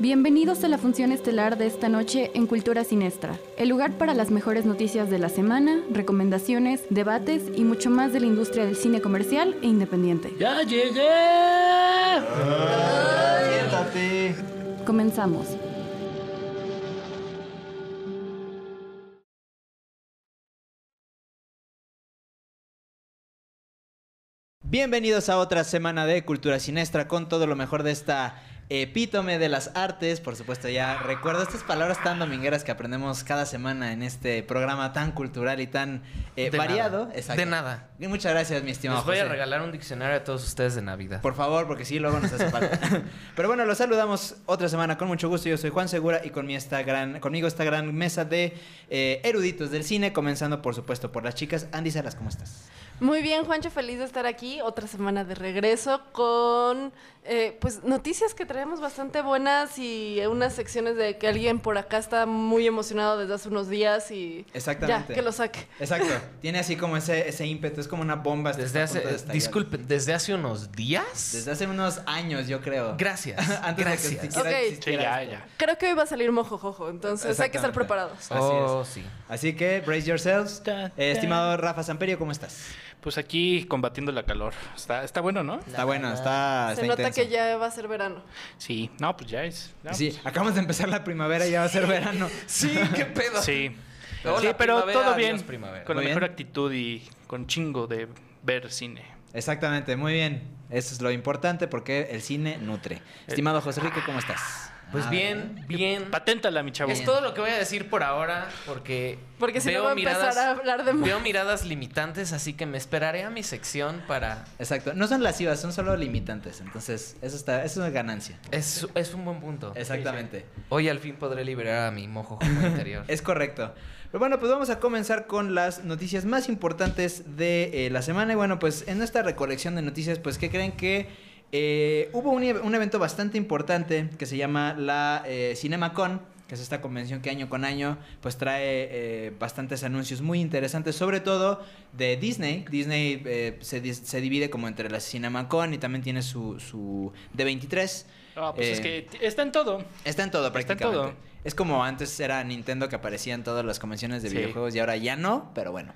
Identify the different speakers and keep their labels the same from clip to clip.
Speaker 1: Bienvenidos a la función estelar de esta noche en Cultura Sinestra, el lugar para las mejores noticias de la semana, recomendaciones, debates y mucho más de la industria del cine comercial e independiente.
Speaker 2: ¡Ya llegué!
Speaker 3: Siéntate.
Speaker 1: Comenzamos.
Speaker 3: Bienvenidos a otra semana de Cultura Sinestra con todo lo mejor de esta epítome de las artes. Por supuesto, ya recuerdo estas palabras tan domingueras que aprendemos cada semana en este programa tan cultural y tan eh,
Speaker 4: De
Speaker 3: variado.
Speaker 4: nada.
Speaker 3: Exacto.
Speaker 4: De nada.
Speaker 3: Y muchas gracias, mi estimado.
Speaker 4: Les voy a regalar un diccionario a todos ustedes de Navidad.
Speaker 3: Por favor, porque sí, luego nos hace falta. Pero bueno, los saludamos otra semana con mucho gusto. Yo soy Juan Segura y con mi esta gran, conmigo esta gran mesa de eh, eruditos del cine, comenzando por supuesto por las chicas. Andy Salas, ¿cómo estás?
Speaker 5: Muy bien, Juancho, feliz de estar aquí. Otra semana de regreso con eh, pues noticias que traemos bastante buenas y unas secciones de que alguien por acá está muy emocionado desde hace unos días y
Speaker 3: Exactamente.
Speaker 5: ya, que lo saque.
Speaker 3: Exacto. Tiene así como ese, ese ímpetu, es como una bomba.
Speaker 4: Desde
Speaker 3: de
Speaker 4: hace,
Speaker 3: estallar.
Speaker 4: disculpen, desde hace unos días.
Speaker 3: Desde hace unos años, yo creo.
Speaker 4: Gracias.
Speaker 3: Antes de que
Speaker 4: gracias.
Speaker 3: siquiera
Speaker 5: Ok.
Speaker 2: Sí, ya, ya.
Speaker 5: Creo que hoy va a salir mojojojo, entonces hay que estar preparados.
Speaker 3: Así
Speaker 4: Oh, sí.
Speaker 3: Así que, brace yourselves. Eh, estimado Rafa Samperio, ¿cómo estás?
Speaker 2: Pues aquí combatiendo la calor. Está, está bueno, ¿no?
Speaker 3: Está bueno, está,
Speaker 5: Se
Speaker 3: está
Speaker 5: nota
Speaker 3: intenso.
Speaker 5: que ya va a ser verano.
Speaker 2: Sí. No, pues ya es. no,
Speaker 3: Sí, acabamos de empezar la primavera y ya va a ser verano.
Speaker 4: Sí, qué pedo.
Speaker 2: pues, sí.
Speaker 4: Hola,
Speaker 2: sí, pero
Speaker 4: primavera,
Speaker 2: todo bien.
Speaker 4: primavera.
Speaker 2: Con
Speaker 3: Muy
Speaker 2: la mejor actitud y con chingo de ver cine.
Speaker 3: Exactamente, muy bien. Eso es lo importante porque el cine nutre. Estimado José Rico, ¿cómo estás?
Speaker 4: Pues
Speaker 3: Ah,
Speaker 4: bien, bien.
Speaker 2: Paténtala, mi chavo.
Speaker 4: Es todo lo que voy a decir por ahora, porque,
Speaker 5: Porque si no
Speaker 4: veo
Speaker 5: a empezar a hablar de
Speaker 4: veo miradas limitantes, así que me esperaré a mi sección para.
Speaker 3: Exacto. No son lascivas, son solo limitantes. Entonces, eso está, eso es una ganancia.
Speaker 4: Es, es un buen punto.
Speaker 3: Exactamente.
Speaker 4: Hoy al fin podré liberar a mi mojo interior.
Speaker 3: Es correcto. Pero bueno, pues vamos a comenzar con las noticias más importantes de eh, la semana. Y bueno, pues en esta recolección de noticias, pues que creen que eh, hubo un, un evento bastante importante que se llama la eh, CinemaCon, que es esta convención que año con año pues trae eh, bastantes anuncios muy interesantes, sobre todo de Disney. Disney se, divide como entre la CinemaCon y también tiene su, su D23.
Speaker 2: Ah, pues es que está en todo.
Speaker 3: Está en todo
Speaker 2: Está en
Speaker 3: prácticamente.
Speaker 2: todo.
Speaker 3: Es como antes era Nintendo que aparecía en todas las convenciones de
Speaker 2: Sí.
Speaker 3: videojuegos y ahora ya no, pero bueno.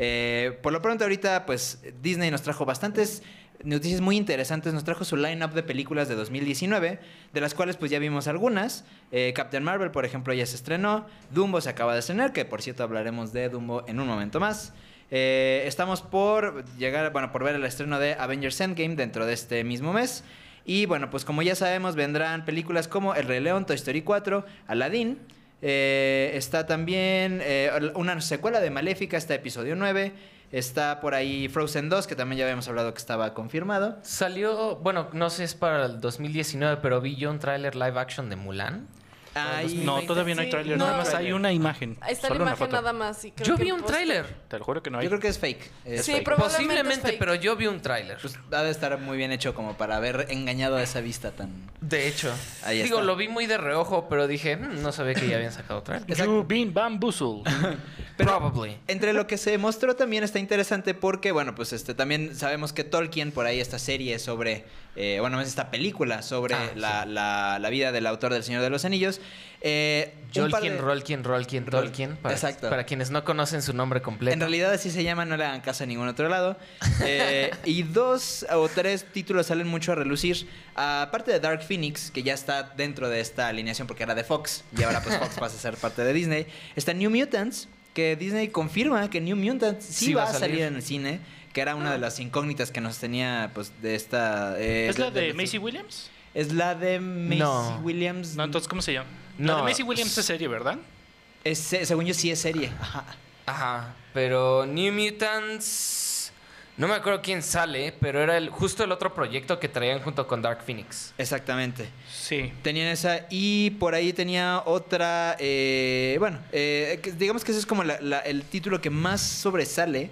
Speaker 3: Eh, por lo pronto ahorita pues Disney nos trajo bastantes noticias muy interesantes. Nos trajo su line-up de películas de 2019, de las cuales pues ya vimos algunas. Eh, Captain Marvel, por ejemplo, ya se estrenó. Dumbo se acaba de estrenar, que por cierto hablaremos de Dumbo en un momento más. Eh, estamos por llegar, bueno, por ver el estreno de Avengers Endgame dentro de este mismo mes. Y bueno, pues como ya sabemos, vendrán películas como El Rey León, Toy Story 4, Aladdin. Eh, está también una secuela de Maléfica, está episodio 9. Está por ahí Frozen 2, que también ya habíamos hablado que estaba confirmado.
Speaker 4: Salió, bueno, no sé es para el 2019, pero vi yo un tráiler live action de Mulan.
Speaker 2: No, todavía no hay
Speaker 5: Sí,
Speaker 2: tráiler.
Speaker 5: no.
Speaker 2: Nada más hay una imagen.
Speaker 5: Ahí está
Speaker 2: Solo
Speaker 5: la
Speaker 2: una
Speaker 5: imagen nada más. y creo
Speaker 4: Yo
Speaker 5: que
Speaker 4: vi un tráiler.
Speaker 2: Te lo juro que no hay.
Speaker 3: Yo creo que es fake. Es
Speaker 5: Sí,
Speaker 3: fake.
Speaker 5: probablemente es
Speaker 4: Posiblemente,
Speaker 5: fake.
Speaker 4: pero yo vi un tráiler.
Speaker 3: Pues ha de estar muy bien hecho como para haber engañado a esa vista tan...
Speaker 4: De hecho.
Speaker 3: Ahí
Speaker 4: Digo,
Speaker 3: está.
Speaker 4: lo vi muy de reojo, pero dije, "Hmm, no sabía que ya habían sacado tráiler.
Speaker 2: You've been bamboozled.
Speaker 3: Pero-
Speaker 4: Probably.
Speaker 3: Entre lo que se mostró también está interesante porque, bueno, pues este también sabemos que Tolkien, por ahí esta serie sobre, eh, bueno, es esta película sobre
Speaker 4: Ah,
Speaker 3: la, la- la vida del autor del Señor de los Anillos. Eh, par de-
Speaker 4: Jolkien, Rolkien, Rolkien,
Speaker 3: Rol-
Speaker 4: Tolkien. Para,
Speaker 3: Exacto.
Speaker 4: Para quienes no conocen su nombre completo.
Speaker 3: En realidad así se llama, no le hagan caso a ningún otro lado. Eh, y dos o tres títulos salen mucho a relucir. Aparte de Dark Phoenix, que ya está dentro de esta alineación porque era de Fox, y ahora pues Fox pasa a ser parte de Disney. Está New Mutants, que Disney confirma que New Mutants sí, va, a salir. en el cine, que era una de las incógnitas que nos tenía pues de esta... eh,
Speaker 2: ¿Es la de Macy Williams?
Speaker 3: Es la de Macy
Speaker 4: No.
Speaker 3: Williams.
Speaker 2: No, entonces, ¿cómo se llama?
Speaker 4: No.
Speaker 2: La de Macy Williams es serie, ¿verdad?
Speaker 3: Es- según yo sí es serie. Ajá.
Speaker 4: Ajá. Pero New Mutants. No me acuerdo quién sale, pero era el, justo el otro proyecto que traían junto con Dark Phoenix.
Speaker 3: Exactamente.
Speaker 2: Sí.
Speaker 3: Tenían esa y por ahí tenía otra, eh, bueno, eh, digamos que ese es como la- la- el título que más sobresale,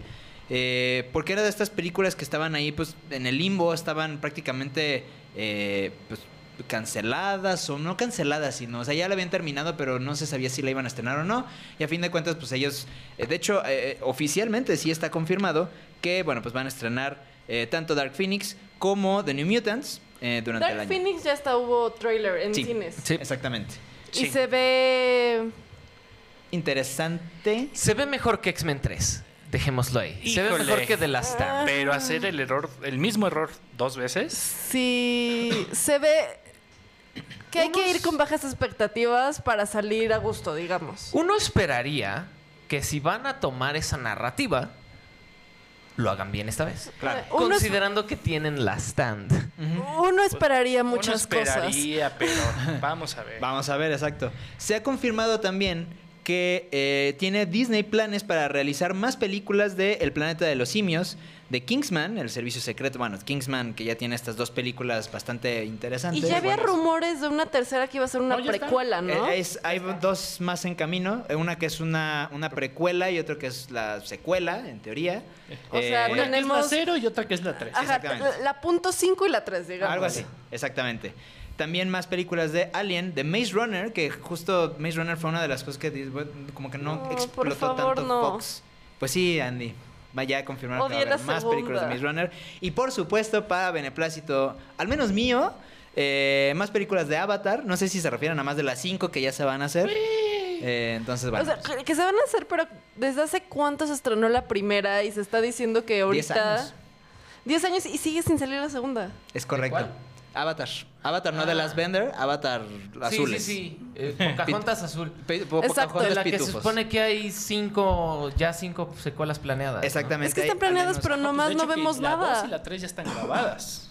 Speaker 3: eh, porque era de estas películas que estaban ahí pues en el limbo, estaban prácticamente eh, pues, canceladas o no canceladas, sino, o sea, ya la habían terminado, pero no se sabía si la iban a estrenar o no. Y a fin de cuentas, pues ellos, eh, de hecho, eh, oficialmente sí está confirmado que, bueno, pues van a estrenar eh, tanto Dark Phoenix como The New Mutants eh, durante el
Speaker 5: Dark
Speaker 3: año.
Speaker 5: Phoenix ya hasta hubo trailer en
Speaker 3: Sí.
Speaker 5: cines.
Speaker 4: Sí.
Speaker 3: Exactamente.
Speaker 5: Y
Speaker 2: Sí.
Speaker 5: se ve...
Speaker 3: Interesante.
Speaker 4: Se ve mejor que X-Men 3. Dejémoslo ahí. Se ve mejor que The Last Stand.
Speaker 2: Pero hacer el error, el mismo error dos veces.
Speaker 5: Sí, se ve que hay que ir con bajas expectativas para salir a gusto, digamos.
Speaker 4: Uno esperaría que si van a tomar esa narrativa, lo hagan bien esta vez.
Speaker 3: Claro.
Speaker 5: Es-
Speaker 4: Considerando que tienen la stand.
Speaker 5: uno esperaría muchas
Speaker 2: Uno
Speaker 5: cosas.
Speaker 2: esperaría, pero vamos a ver.
Speaker 3: Vamos a ver, exacto. Se ha confirmado también que eh, tiene Disney planes para realizar más películas de El planeta de los simios, de Kingsman, el servicio secreto, bueno, Kingsman que ya tiene estas dos películas bastante
Speaker 5: Y
Speaker 3: interesantes.
Speaker 5: ya había
Speaker 3: buenas.
Speaker 5: rumores de una tercera que iba a ser una
Speaker 2: No, ya está.
Speaker 5: precuela, ¿no?
Speaker 3: Eh, es- hay dos más en camino, eh, una que es una, una precuela y otra que es la secuela, en teoría.
Speaker 5: O sea,
Speaker 3: Eh,
Speaker 2: Una que es la
Speaker 5: tenemos-
Speaker 2: cero y otra que es la tres.
Speaker 5: Ajá,
Speaker 3: exactamente.
Speaker 5: la, la punto 5 y la 3, digamos.
Speaker 3: Algo así, exactamente. También más películas de Alien, de Maze Runner, que justo Maze Runner fue una de las cosas que como que no,
Speaker 5: No, por
Speaker 3: explotó
Speaker 5: favor,
Speaker 3: tanto
Speaker 5: no.
Speaker 3: Fox. Pues sí, Andy. Vaya a confirmar que va a haber más películas de. Maze Runner. Y por supuesto, para beneplácito, al menos mío, eh, más películas de Avatar. No sé si se refieren a más de las cinco que ya se van a hacer. Eh, entonces, bueno.
Speaker 5: O sea, que- se van a hacer, pero ¿desde hace cuánto se estrenó la primera y se está diciendo que
Speaker 3: Diez
Speaker 5: ahorita...
Speaker 3: años.
Speaker 5: 10 años y sigue sin salir la segunda.
Speaker 3: es correcto. Avatar. Avatar, no de las Bender, Avatar azules.
Speaker 4: Sí, sí, sí. Eh, Pocahontas azul.
Speaker 3: Pe- po-
Speaker 5: Exacto.
Speaker 3: Pocahontas
Speaker 4: De la que se
Speaker 3: pitufos.
Speaker 4: supone que hay cinco, ya cinco secuelas planeadas. ¿no?
Speaker 3: Exactamente.
Speaker 5: Es que están planeadas, pero nomás
Speaker 2: De
Speaker 5: no vemos
Speaker 2: la dos
Speaker 5: nada.
Speaker 2: y la tres ya están grabadas.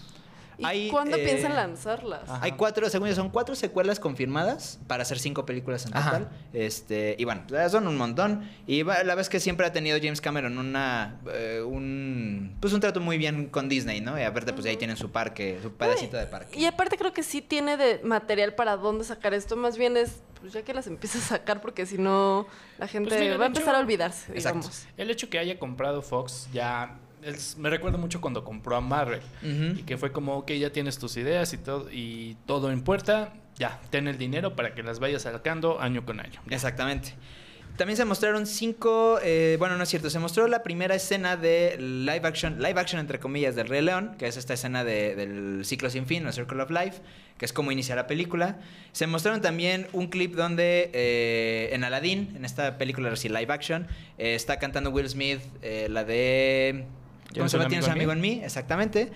Speaker 5: ¿Y
Speaker 3: Hay,
Speaker 5: cuándo
Speaker 3: eh,
Speaker 5: piensan lanzarlas?
Speaker 3: Hay cuatro, según yo, son cuatro secuelas confirmadas para hacer cinco películas en
Speaker 4: Ajá.
Speaker 3: total. Este, y bueno, son un montón. Y la vez que siempre ha tenido James Cameron una eh, un pues un trato muy bien con Disney, ¿no? Y aparte, pues ahí tienen su parque, su pedacito de parque.
Speaker 5: Y aparte creo que sí tiene de material para dónde sacar esto. Más bien es, pues ya que las empieza a sacar, porque si no, la gente
Speaker 2: Pues mira, de
Speaker 5: va a empezar
Speaker 2: hecho-
Speaker 5: a olvidarse,
Speaker 3: Exacto.
Speaker 5: digamos.
Speaker 2: El hecho que haya comprado Fox ya es- me recuerda mucho cuando compró a Marvel y que fue como, ok, ya tienes tus ideas y todo y todo en puerta, ya, ten el dinero para que las vayas sacando año con año.
Speaker 3: Exactamente. También se mostraron cinco, eh, bueno, no es cierto, se mostró la primera escena de live action, live action entre comillas, del Rey León, que es esta escena de- del ciclo sin fin, o Circle of Life, que es como inicia la película. Se mostraron también un clip donde eh, en Aladdin, en esta película así live action, eh, está cantando Will Smith la de... ¿Cómo
Speaker 2: ¿Tienes
Speaker 3: se llama? ¿Tienes un
Speaker 2: amigo
Speaker 3: en mí? Exactamente.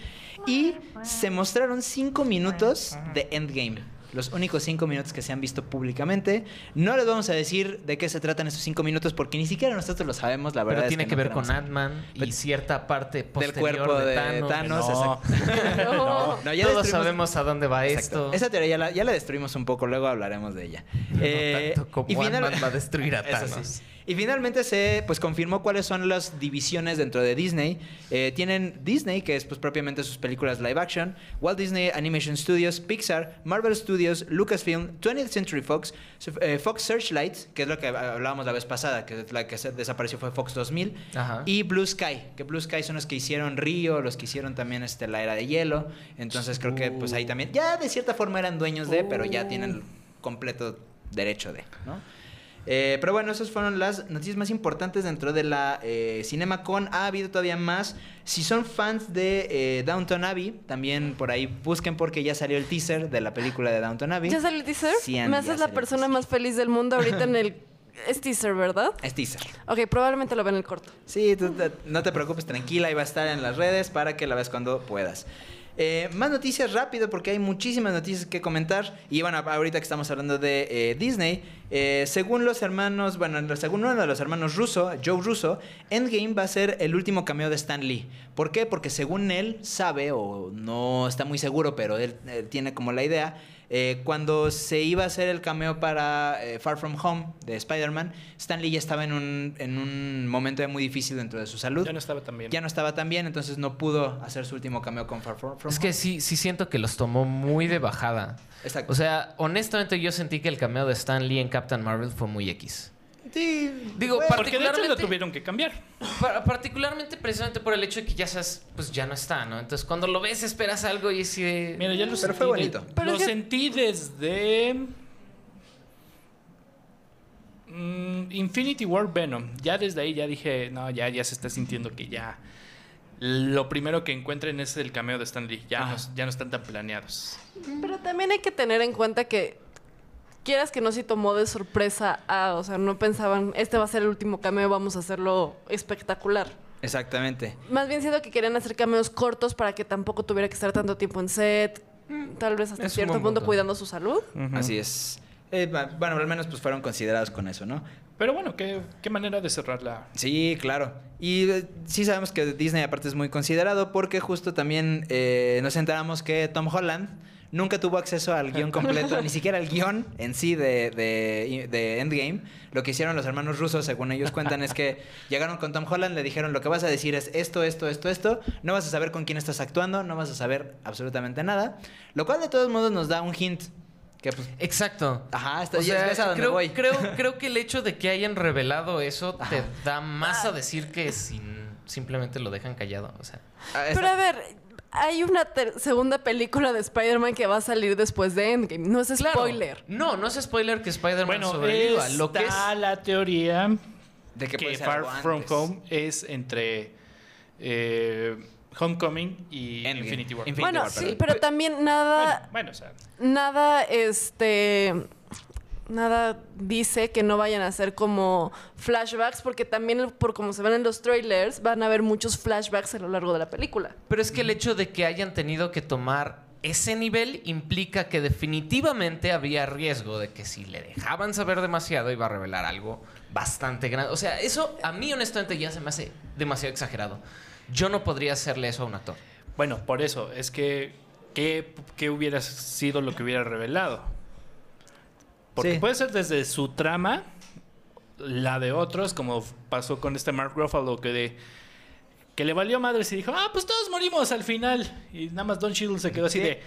Speaker 3: Y se mostraron cinco minutos de Endgame. Los únicos cinco minutos que se han visto públicamente. No les vamos a decir de qué se tratan esos cinco minutos porque ni siquiera nosotros lo sabemos, la verdad.
Speaker 4: Pero
Speaker 3: es
Speaker 4: tiene que,
Speaker 3: no
Speaker 4: ver con. Ant-Man y
Speaker 3: Pero-
Speaker 4: cierta parte
Speaker 3: Del
Speaker 4: posterior
Speaker 3: cuerpo de,
Speaker 4: de Thanos.
Speaker 3: Thanos.
Speaker 2: No.
Speaker 3: exacto.
Speaker 5: No.
Speaker 3: No, ya
Speaker 4: Todos sabemos a dónde va
Speaker 3: Exacto.
Speaker 4: esto.
Speaker 3: Esa teoría ya la, ya la destruimos un poco, luego hablaremos de ella. Eh,
Speaker 4: tanto como
Speaker 3: y final-
Speaker 4: Ant-Man va a destruir a
Speaker 3: Eso sí.
Speaker 4: Thanos.
Speaker 3: Y finalmente se pues confirmó cuáles son las divisiones dentro de Disney. Eh, tienen Disney, que es pues propiamente sus películas live action, Walt Disney Animation Studios, Pixar, Marvel Studios, Lucasfilm, 20th Century Fox, eh, Fox Searchlight, que es lo que hablábamos la vez pasada, que la que se desapareció fue Fox 2000,
Speaker 4: Ajá.
Speaker 3: y Blue Sky, que Blue Sky son los que hicieron Río, los que hicieron también este, la era de hielo. Entonces creo que pues ahí también, ya de cierta forma eran dueños de, pero ya tienen completo derecho de, ¿no? Eh, pero bueno, esas fueron las noticias más importantes dentro de la eh, CinemaCon. Ha habido todavía más. Si son fans de eh, Downton Abbey, también por ahí busquen porque ya salió el teaser de la película de Downton Abbey.
Speaker 5: ¿Ya salió el teaser?
Speaker 3: Sí, Andy,
Speaker 5: Me haces la persona más feliz del mundo ahorita en el... Es teaser, ¿verdad?
Speaker 3: Es teaser.
Speaker 5: Ok, probablemente lo ven en el corto.
Speaker 3: Sí, tú te- no te preocupes, tranquila, ahí va a estar en las redes para que la veas cuando puedas. Eh, más noticias rápido porque hay muchísimas noticias que comentar. Y bueno, ahorita que estamos hablando de eh, Disney, eh, según los hermanos, bueno, según uno de los hermanos Russo, Joe Russo, Endgame va a ser el último cameo de Stan Lee. ¿Por qué? Porque según él sabe, o no está muy seguro, pero él, tiene como la idea, eh, cuando se iba a hacer el cameo para eh, Far From Home de Spider-Man, Stan Lee ya estaba en un, en un momento muy difícil dentro de su salud.
Speaker 2: Ya no estaba tan bien.
Speaker 3: Ya no estaba tan bien, entonces no pudo hacer su último cameo con Far From Home.
Speaker 4: Es que sí, sí siento que los tomó muy de bajada.
Speaker 3: Exacto.
Speaker 4: O sea, honestamente yo sentí que el cameo de Stan Lee en Captain Marvel fue muy X.
Speaker 3: Sí,
Speaker 4: Digo,
Speaker 3: bueno,
Speaker 2: Porque de hecho lo
Speaker 4: particularmente-
Speaker 2: tuvieron que cambiar.
Speaker 4: Pa- particularmente precisamente por el hecho de que ya sabes, pues ya no está, ¿no? Entonces cuando lo ves esperas algo y así de...
Speaker 2: Mira, ya lo
Speaker 3: Pero
Speaker 2: sentí.
Speaker 3: fue
Speaker 2: de-
Speaker 3: bonito.
Speaker 5: Pero
Speaker 2: lo sentí desde. mm, Infinity War Venom. Ya desde ahí ya dije, no, ya, ya se está sintiendo que ya. Lo primero que encuentren es el cameo de Stan Lee. Ya, no, ya no están tan planeados.
Speaker 5: Pero también hay que tener en cuenta que quieras que no si tomó de sorpresa a, o sea, no pensaban, este va a ser el último cameo, vamos a hacerlo espectacular.
Speaker 3: Exactamente.
Speaker 5: Más bien siento que querían hacer cameos cortos para que tampoco tuviera que estar tanto tiempo en set, tal vez hasta
Speaker 4: Es
Speaker 5: cierto punto
Speaker 4: punto.
Speaker 5: cuidando su salud.
Speaker 3: Así es. Eh, bueno, al menos pues fueron considerados con eso, ¿no?
Speaker 2: Pero bueno, qué, qué manera de cerrar la.
Speaker 3: Sí, claro. Y eh, sí sabemos que Disney aparte es muy considerado porque justo también eh, nos enteramos que Tom Holland nunca tuvo acceso al guion completo, ni siquiera al guion en sí de, de- de Endgame. Lo que hicieron los hermanos rusos, según ellos cuentan, es que llegaron con Tom Holland, le dijeron lo que vas a decir es esto, esto, esto, esto. No vas a saber con quién estás actuando, no vas a saber absolutamente nada. Lo cual de todos modos nos da un hint. Que pues,
Speaker 4: Exacto.
Speaker 3: Ajá, está-
Speaker 4: O
Speaker 3: ya
Speaker 4: sea,
Speaker 3: ves a dónde
Speaker 4: creo,
Speaker 3: voy.
Speaker 4: Creo, creo que el hecho de que hayan revelado eso te
Speaker 3: Ajá.
Speaker 4: da más a decir que sin, simplemente lo dejan callado. O sea,
Speaker 3: ah,
Speaker 5: Pero a ver, hay una segunda película de Spider-Man que va a salir después de Endgame, no es
Speaker 4: claro.
Speaker 5: spoiler.
Speaker 4: No, no es spoiler que Spider-Man
Speaker 2: Bueno,
Speaker 4: sobreviva.
Speaker 2: está
Speaker 4: Lo que es.
Speaker 2: la teoría
Speaker 3: de que,
Speaker 2: que,
Speaker 3: puede ser
Speaker 2: Far From
Speaker 3: antes.
Speaker 2: Home es entre eh, Homecoming y
Speaker 3: Endgame.
Speaker 2: Infinity War.
Speaker 3: Infinity
Speaker 5: bueno,
Speaker 3: War,
Speaker 5: sí, pero también nada,
Speaker 2: Bueno, bueno, o sea,
Speaker 5: nada, este, nada dice que no vayan a ser como flashbacks, porque también por como se ven en los trailers, van a haber muchos flashbacks a lo largo de la película.
Speaker 4: Pero es que el hecho de que hayan tenido que tomar ese nivel implica que definitivamente había riesgo de que si le dejaban saber demasiado iba a revelar algo bastante grande. O sea, eso a mí honestamente ya se me hace demasiado exagerado. Yo no podría hacerle eso a un actor.
Speaker 2: bueno, por eso, es que ¿qué, qué hubiera sido lo que hubiera revelado? Porque
Speaker 3: Sí.
Speaker 2: puede ser desde su trama, la de otros, como pasó con este Mark Ruffalo, que de que le valió madres y dijo, ah, pues todos morimos al final. Y nada más Don Cheadle se quedó así
Speaker 3: Sí.
Speaker 2: de,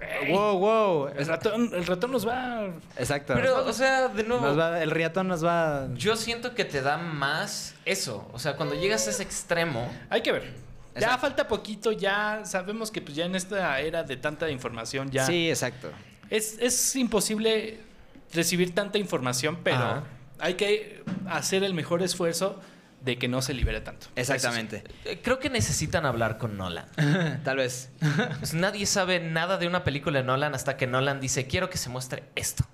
Speaker 2: "Ey,
Speaker 3: Wow, wow.
Speaker 2: el ratón, el ratón nos va...
Speaker 3: Exacto.
Speaker 4: Pero, o sea, de nuevo,
Speaker 3: Nos va- el riatón nos va.
Speaker 4: yo siento que te da más eso. O sea, cuando llegas a ese extremo,
Speaker 2: Hay que ver. Ya falta poquito, ya sabemos que pues ya en esta era de tanta información ya
Speaker 3: Sí, exacto.
Speaker 2: es, es imposible recibir tanta información, pero
Speaker 4: Ajá.
Speaker 2: hay que hacer el mejor esfuerzo de que no se libere tanto.
Speaker 3: Exactamente.
Speaker 4: eh, creo que necesitan hablar con Nolan.
Speaker 3: Tal vez.
Speaker 4: Pues nadie sabe nada de una película de Nolan hasta que Nolan dice, quiero que se muestre esto.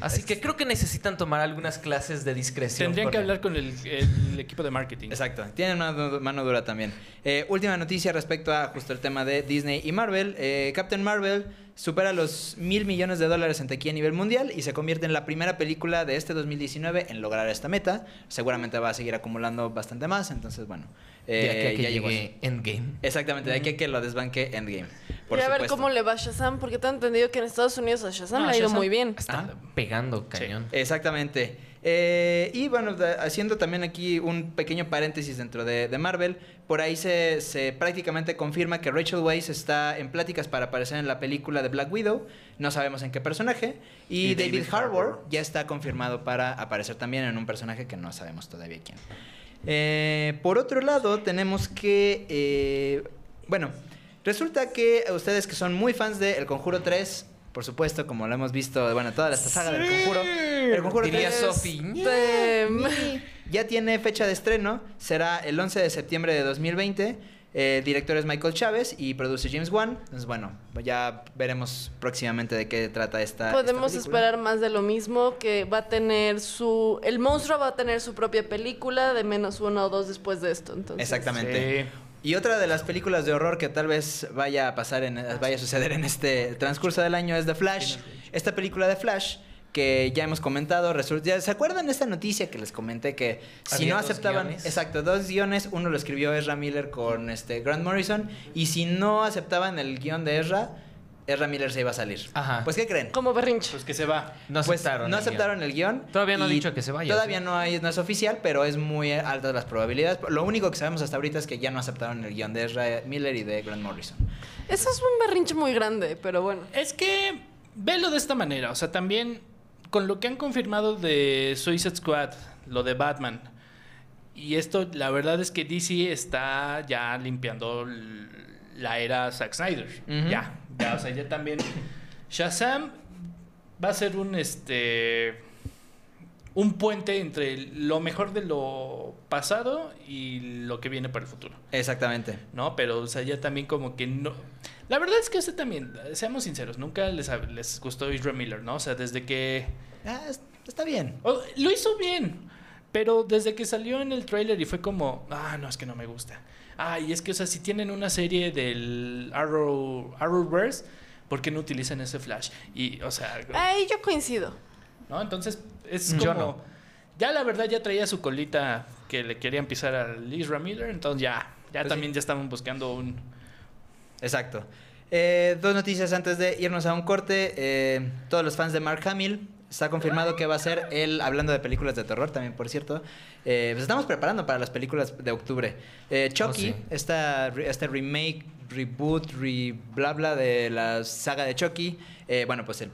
Speaker 4: Así que creo que necesitan tomar algunas clases de discreción.
Speaker 2: Tendrían que hablar con el, el equipo de marketing.
Speaker 3: Exacto. Tienen una du- mano dura también. Eh, última noticia respecto a justo el tema de Disney y Marvel. Eh, Captain Marvel supera los mil millones de dólares en taquilla a nivel mundial y se convierte en la primera película de este 2019 en lograr esta meta. Seguramente va a seguir acumulando bastante más. Entonces, bueno.
Speaker 4: De aquí a
Speaker 3: eh,
Speaker 4: que
Speaker 3: ya llegó.
Speaker 4: llegue Endgame.
Speaker 3: Exactamente, de aquí a que lo desbanque Endgame. Por
Speaker 5: y a ver
Speaker 3: supuesto.
Speaker 5: cómo le va a Shazam, porque tengo entendido que en Estados Unidos a Shazam
Speaker 2: No,
Speaker 5: le ha ido
Speaker 2: Shazam-
Speaker 5: muy bien.
Speaker 4: Está
Speaker 3: Ajá.
Speaker 4: pegando cañón.
Speaker 3: Exactamente. Eh, y bueno, haciendo también aquí un pequeño paréntesis dentro de, de Marvel, por ahí se, se prácticamente confirma que Rachel Weisz está en pláticas para aparecer en la película de Black Widow. No sabemos en qué personaje. Y,
Speaker 2: Y
Speaker 3: David,
Speaker 2: David
Speaker 3: Harbour
Speaker 2: Harbour.
Speaker 3: ya está confirmado para aparecer también en un personaje que no sabemos todavía quién. Eh, por otro lado, tenemos que. eh, bueno, resulta que ustedes que son muy fans de El Conjuro 3, por supuesto, como lo hemos visto, bueno, toda esta saga del Conjuro. El Conjuro
Speaker 4: Diría
Speaker 3: 3
Speaker 4: Sofi.
Speaker 5: Este,
Speaker 3: ya tiene fecha de estreno, será el 11 de septiembre de 2020. Eh, El director es Michael Chávez y produce James Wan. Entonces, bueno, ya veremos próximamente de qué trata esta.
Speaker 5: Podemos
Speaker 3: esta
Speaker 5: esperar más de lo mismo, que va a tener su... El monstruo va a tener su propia película de menos uno o dos después de esto. Entonces,
Speaker 3: Exactamente.
Speaker 2: Sí.
Speaker 3: Y otra de las películas de horror que tal vez vaya a pasar, en, vaya a suceder en este transcurso del año es The Flash. Esta película de Flash que ya hemos comentado, resulta, ¿ya ¿se acuerdan de esta noticia que les comenté que si
Speaker 4: Había
Speaker 3: no aceptaban,
Speaker 4: guiones.
Speaker 3: exacto, dos guiones, uno lo escribió Ezra Miller con este Grant Morrison y si no aceptaban el guion de Ezra, Ezra Miller se iba a salir.
Speaker 4: Ajá.
Speaker 3: Pues ¿qué creen?
Speaker 5: Como berrinche.
Speaker 2: Pues que se va.
Speaker 4: No
Speaker 3: Pues,
Speaker 4: aceptaron.
Speaker 3: no
Speaker 4: el guion.
Speaker 3: aceptaron el guion.
Speaker 4: Todavía no ha dicho que se vaya,
Speaker 3: Todavía
Speaker 4: ¿sí?
Speaker 3: no, hay, no es oficial, pero es muy altas las probabilidades. Lo único que sabemos hasta ahorita es que ya no aceptaron el guion de Ezra Miller y de Grant Morrison.
Speaker 5: Eso es un berrinche muy grande, pero bueno.
Speaker 2: Es que velo de esta manera, o sea, también con lo que han confirmado de Suicide Squad, lo de Batman, y esto, la verdad es que DC está ya limpiando la era Zack Snyder. Ya, ya, o sea, ya también. Shazam va a ser un este. Un puente entre lo mejor de lo pasado y lo que viene para el futuro.
Speaker 3: Exactamente.
Speaker 2: ¿no? Pero, o sea, ya también como que no... La verdad es que este también, seamos sinceros, nunca les, les gustó Ezra Miller, ¿no? O sea, desde que...
Speaker 3: Ah, es- está bien.
Speaker 2: oh, lo hizo bien, pero desde que salió en el tráiler y fue como, ah, no, es que no me gusta. Ah, y es que, o sea, si tienen una serie del Arrow, Arrowverse, ¿por qué no utilizan ese Flash? Y, o sea,
Speaker 5: Ay, yo coincido.
Speaker 2: ¿no? Entonces, es como...
Speaker 4: Yo no.
Speaker 2: Ya la verdad ya traía su colita que le querían pisar al Ezra Miller, entonces ya, ya
Speaker 3: Pues
Speaker 2: también ya estaban buscando un...
Speaker 3: Exacto. Eh, dos noticias antes de irnos a un corte. Eh, todos los fans de Mark Hamill. Está confirmado que va a ser él, hablando de películas de terror también, por cierto. Eh, pues estamos preparando para las películas de octubre. Eh, Chucky,
Speaker 4: Oh, sí.
Speaker 3: esta, este remake, reboot, re bla bla de la saga de Chucky. eh, bueno, pues el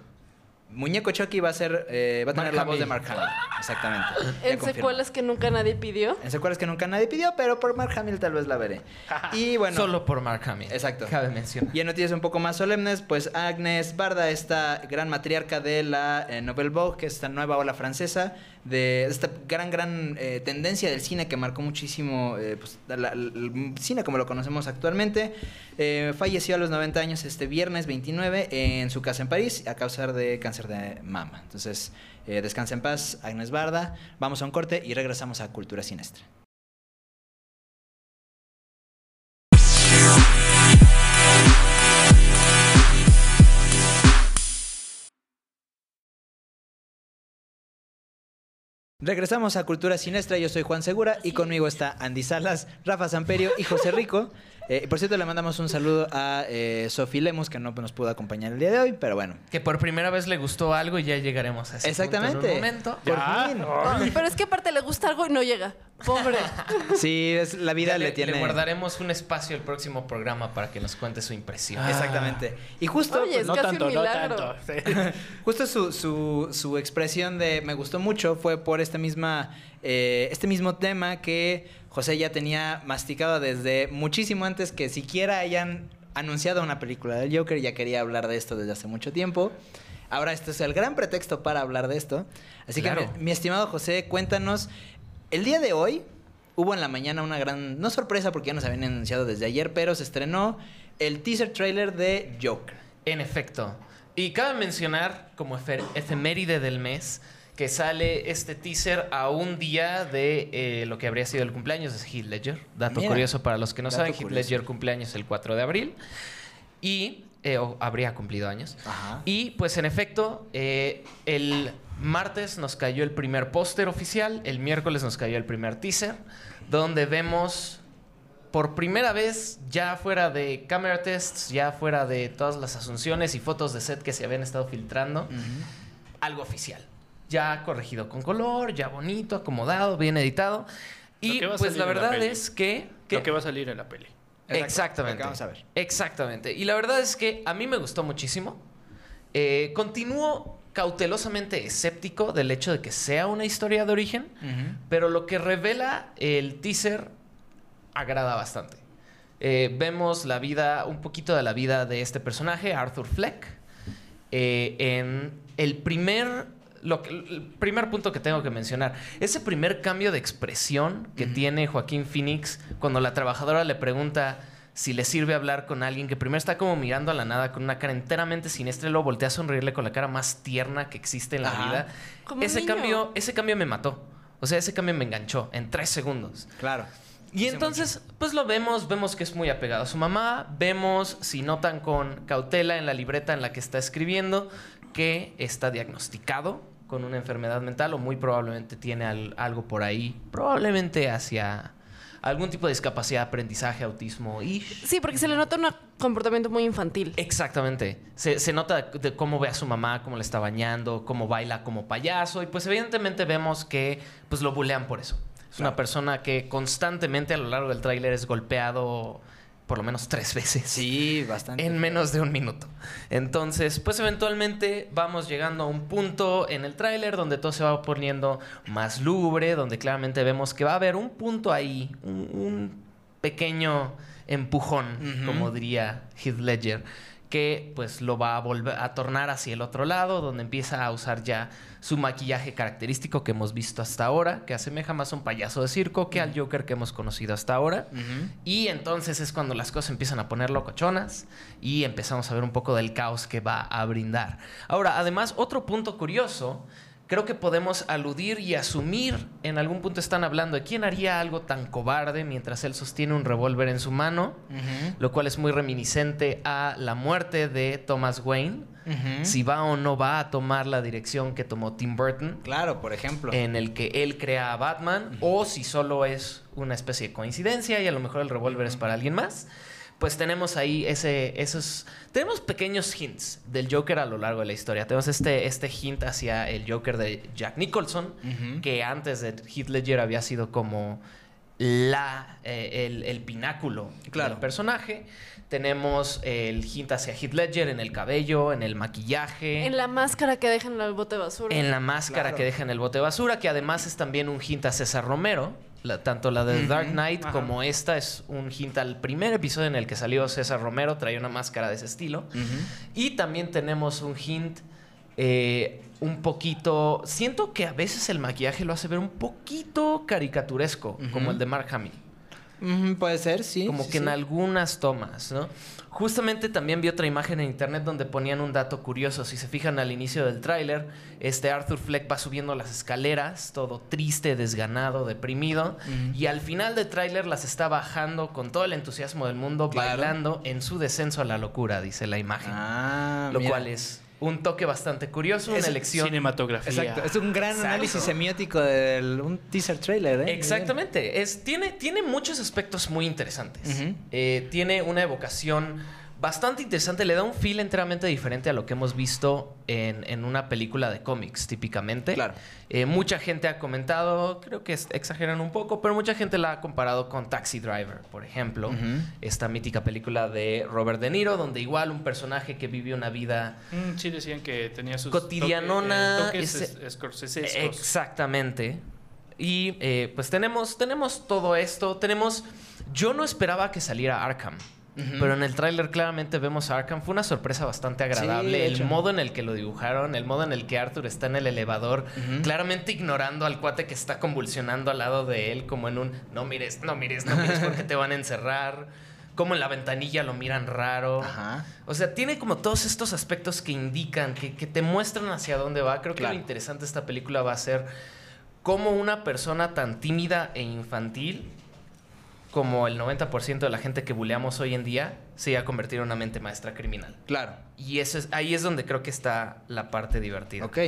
Speaker 3: muñeco Chucky va a ser, eh, va a tener
Speaker 4: Mark
Speaker 3: la voz de
Speaker 4: Hamill.
Speaker 3: Mark Hamill. Exactamente. Ya
Speaker 5: En secuelas que nunca nadie pidió.
Speaker 3: En secuelas que nunca nadie pidió, pero por Mark Hamill tal vez la veré. Y bueno.
Speaker 4: Solo por Mark Hamill.
Speaker 3: Exacto.
Speaker 4: Cabe mencionar.
Speaker 3: Y en noticias un poco más solemnes, pues Agnes Barda, esta gran matriarca de la eh, Nouvelle Vogue, que es esta nueva ola francesa, de esta gran, gran eh, tendencia del cine que marcó muchísimo eh, pues, la- el cine como lo conocemos actualmente, eh, falleció a los 90 años este viernes 29 en su casa en París a causa de cáncer de mama. Entonces, eh, descansa en paz, Agnes Barda. Vamos a un corte y regresamos a Cultura Sinestra. Regresamos a Cultura Sinestra, yo soy Juan Segura y conmigo está Andy Salas, Rafa Samperio y José Rico. Eh, por cierto, le mandamos un saludo a eh, Sofi Lemos, que no nos pudo acompañar el día de hoy, pero bueno.
Speaker 4: Que por primera vez le gustó algo y ya llegaremos a ese punto
Speaker 3: Exactamente.
Speaker 4: en un momento.
Speaker 3: Por
Speaker 2: Ya.
Speaker 3: fin.
Speaker 5: Ay, pero es que aparte le gusta algo y no llega. Pobre.
Speaker 3: Sí, es, la vida le,
Speaker 4: le,
Speaker 3: tiene...
Speaker 4: le guardaremos un espacio el próximo programa para que nos cuente su impresión.
Speaker 3: Exactamente. Y justo,
Speaker 5: Oye, es
Speaker 2: no
Speaker 5: casi
Speaker 2: tanto,
Speaker 5: un
Speaker 2: no tanto. Sí.
Speaker 3: justo su, su, su expresión de me gustó mucho fue por este, misma, eh, este mismo tema que José ya tenía masticado desde muchísimo antes que siquiera hayan anunciado una película del Joker. Ya quería hablar de esto desde hace mucho tiempo. Ahora este es el gran pretexto para hablar de esto. Así
Speaker 4: Claro.
Speaker 3: que, mi, mi estimado José, cuéntanos. El día de hoy hubo en la mañana una gran, no sorpresa porque ya nos habían anunciado desde ayer, pero se estrenó el teaser trailer de Joker.
Speaker 4: En efecto. Y cabe mencionar, como efe- efeméride del mes, que sale este teaser a un día de eh, lo que habría sido el cumpleaños de Heath Ledger. Dato
Speaker 3: Mira,
Speaker 4: curioso para los que no saben, Heath
Speaker 3: curioso.
Speaker 4: Ledger cumpleaños el 4 de abril. Y eh, o habría cumplido años.
Speaker 3: Ajá.
Speaker 4: Y pues en efecto, eh, el martes nos cayó el primer póster oficial, el miércoles nos cayó el primer teaser, donde vemos por primera vez, ya fuera de camera tests, ya fuera de todas las asunciones y fotos de set que se habían estado filtrando, algo oficial. Ya corregido con color, ya bonito, acomodado, bien editado. Y pues la verdad es que... que-
Speaker 2: Lo que va a salir en la peli.
Speaker 3: Exacto,
Speaker 4: Exactamente.
Speaker 3: lo que vamos a ver.
Speaker 4: Exactamente. Y la verdad es que a mí me gustó muchísimo. Eh, continúo cautelosamente escéptico del hecho de que sea una historia de origen, pero lo que revela el teaser agrada bastante. Eh, vemos la vida, un poquito de la vida de este personaje, Arthur Fleck, eh, en el primer, lo que- el primer punto que tengo que mencionar. Ese primer cambio de expresión que tiene Joaquín Phoenix cuando la trabajadora le pregunta si le sirve hablar con alguien que primero está como mirando a la nada con una cara enteramente siniestra y luego voltea a sonreírle con la cara más tierna que existe en la
Speaker 3: Ajá.
Speaker 4: vida.
Speaker 5: Como
Speaker 4: Ese cambio, ese cambio me mató. O sea, ese cambio me enganchó en tres segundos.
Speaker 3: Claro.
Speaker 4: Y entonces, pues lo vemos, vemos que es muy apegado a su mamá, vemos, si notan con cautela en la libreta en la que está escribiendo, que está diagnosticado con una enfermedad mental o muy probablemente tiene al- algo por ahí, probablemente hacia algún tipo de discapacidad, aprendizaje, autismo y...
Speaker 5: Sí, porque se le nota un comportamiento muy infantil.
Speaker 4: Exactamente. Se, se nota de cómo ve a su mamá, cómo le está bañando, cómo baila como payaso. Y pues evidentemente vemos que pues lo bulean por eso. Es una persona que constantemente a lo largo del tráiler es golpeado por lo menos tres veces.
Speaker 3: Sí, bastante.
Speaker 4: En menos de un minuto. Entonces, pues eventualmente vamos llegando a un punto en el tráiler donde todo se va poniendo más lúgubre, donde claramente vemos que va a haber un punto ahí, un, un pequeño empujón, como diría Heath Ledger, que pues lo va a volver a tornar hacia el otro lado, donde empieza a usar ya su maquillaje característico que hemos visto hasta ahora, que asemeja más a un payaso de circo que al Joker que hemos conocido hasta ahora. Y entonces es cuando las cosas empiezan a poner locochonas y empezamos a ver un poco del caos que va a brindar. Ahora, además, otro punto curioso, creo que podemos aludir y asumir, en algún punto están hablando de quién haría algo tan cobarde mientras él sostiene un revólver en su mano, lo cual es muy reminiscente a la muerte de Thomas Wayne, si va o no va a tomar la dirección que tomó Tim Burton
Speaker 3: Claro, por ejemplo.
Speaker 4: en el que él crea a Batman o si solo es una especie de coincidencia y a lo mejor el revólver es para alguien más. Pues tenemos ahí ese, esos... Tenemos pequeños hints del Joker a lo largo de la historia. Tenemos este, este hint hacia el Joker de Jack Nicholson, que antes de Heath Ledger había sido como la, eh, el, el pináculo
Speaker 3: Claro.
Speaker 4: del personaje. Tenemos el hint hacia Heath Ledger en el cabello, en el maquillaje.
Speaker 5: En la máscara que dejan en el bote de basura.
Speaker 4: En la máscara
Speaker 3: Claro.
Speaker 4: que deja en el bote de basura, que además es también un hint a César Romero. La- tanto la de Dark Knight
Speaker 2: ajá.
Speaker 4: como esta es un hint al primer episodio en el que salió César Romero, traía una máscara de ese estilo. Y también tenemos un hint eh, un poquito... Siento que a veces el maquillaje lo hace ver un poquito caricaturesco, como el de Mark Hamill.
Speaker 3: Puede ser, sí.
Speaker 4: Como
Speaker 3: sí,
Speaker 4: que
Speaker 3: sí.
Speaker 4: en algunas tomas, ¿no? Justamente también vi otra imagen en internet donde ponían un dato curioso. Si se fijan al inicio del tráiler, este Arthur Fleck va subiendo las escaleras, todo triste, desganado, deprimido. Y al final del tráiler las está bajando con todo el entusiasmo del mundo,
Speaker 3: Claro.
Speaker 4: bailando en su descenso a la locura, dice la imagen.
Speaker 3: Ah,
Speaker 4: lo
Speaker 3: mira.
Speaker 4: cual es un toque bastante curioso, una
Speaker 3: Es
Speaker 4: elección.
Speaker 2: Cinematografía.
Speaker 3: Exacto, es un gran
Speaker 4: Exacto.
Speaker 3: análisis semiótico de un teaser trailer, ¿eh?
Speaker 4: Exactamente. Es, tiene, tiene muchos aspectos muy interesantes. Eh, tiene una evocación bastante interesante. Le da un feel enteramente diferente a lo que hemos visto en, en una película de cómics, típicamente.
Speaker 3: Claro.
Speaker 4: Eh, mucha gente ha comentado, creo que exageran un poco, pero mucha gente la ha comparado con Taxi Driver, por ejemplo. Esta mítica película de Robert De Niro, donde igual un personaje que vive una vida
Speaker 2: Mm, sí, decían que tenía sus
Speaker 4: Cotidianona,
Speaker 2: toque- eh, toques
Speaker 4: ese-
Speaker 2: es- escorsesescos.
Speaker 4: Exactamente. Y eh, pues tenemos, tenemos todo esto. Tenemos. Yo no esperaba que saliera Arkham. Pero en el tráiler claramente vemos a Arkham. Fue una sorpresa bastante agradable. el
Speaker 3: hecho.
Speaker 4: modo en el que lo dibujaron, el modo en el que Arthur está en el elevador, claramente ignorando al cuate que está convulsionando al lado de él, como en un no mires, no mires, no mires porque te van a encerrar. Como en la ventanilla lo miran raro.
Speaker 3: Ajá.
Speaker 4: O sea, tiene como todos estos aspectos que indican, que, que te muestran hacia dónde va. Creo que lo interesante de esta película va a ser cómo una persona tan tímida e infantil como el 90% de la gente que buleamos hoy en día se iba a convertir en una mente maestra criminal.
Speaker 3: Claro.
Speaker 4: Y eso es, ahí es donde creo que está la parte divertida.
Speaker 3: Ok.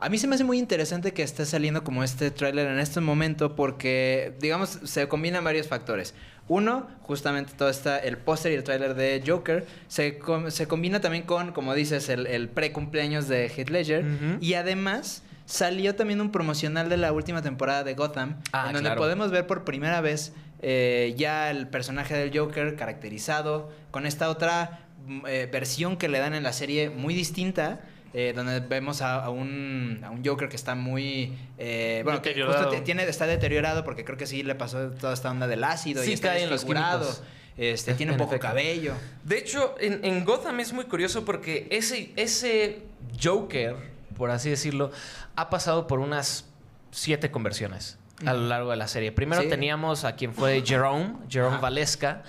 Speaker 3: A mí se me hace muy interesante que esté saliendo como este tráiler en este momento porque, digamos, se combinan varios factores. Uno, justamente todo está, el póster y el tráiler de Joker, se, com- se combina también con, como dices, el, el pre-cumpleaños de Heath Ledger. Y además salió también un promocional de la última temporada de Gotham,
Speaker 4: Ah,
Speaker 3: en donde
Speaker 4: claro.
Speaker 3: podemos ver por primera vez eh, ya el personaje del Joker caracterizado con esta otra mm, eh, versión que le dan en la serie muy distinta. eh, donde vemos a, a un, a un Joker que está muy... eh, bueno, que justo tiene, está deteriorado porque creo que sí le pasó toda esta onda del ácido
Speaker 4: Sí,
Speaker 3: y está
Speaker 4: los
Speaker 3: desfigurado.
Speaker 4: químicos.
Speaker 3: Este,
Speaker 4: En-
Speaker 3: tiene
Speaker 4: en
Speaker 3: poco
Speaker 4: efecto.
Speaker 3: cabello.
Speaker 4: De hecho, en, en Gotham es muy curioso porque ese, ese Joker, por así decirlo, ha pasado por unas siete conversiones a lo largo de la serie. Primero
Speaker 3: Sí.
Speaker 4: teníamos a quien fue Jerome, Jerome
Speaker 3: Ajá.
Speaker 4: Valesca,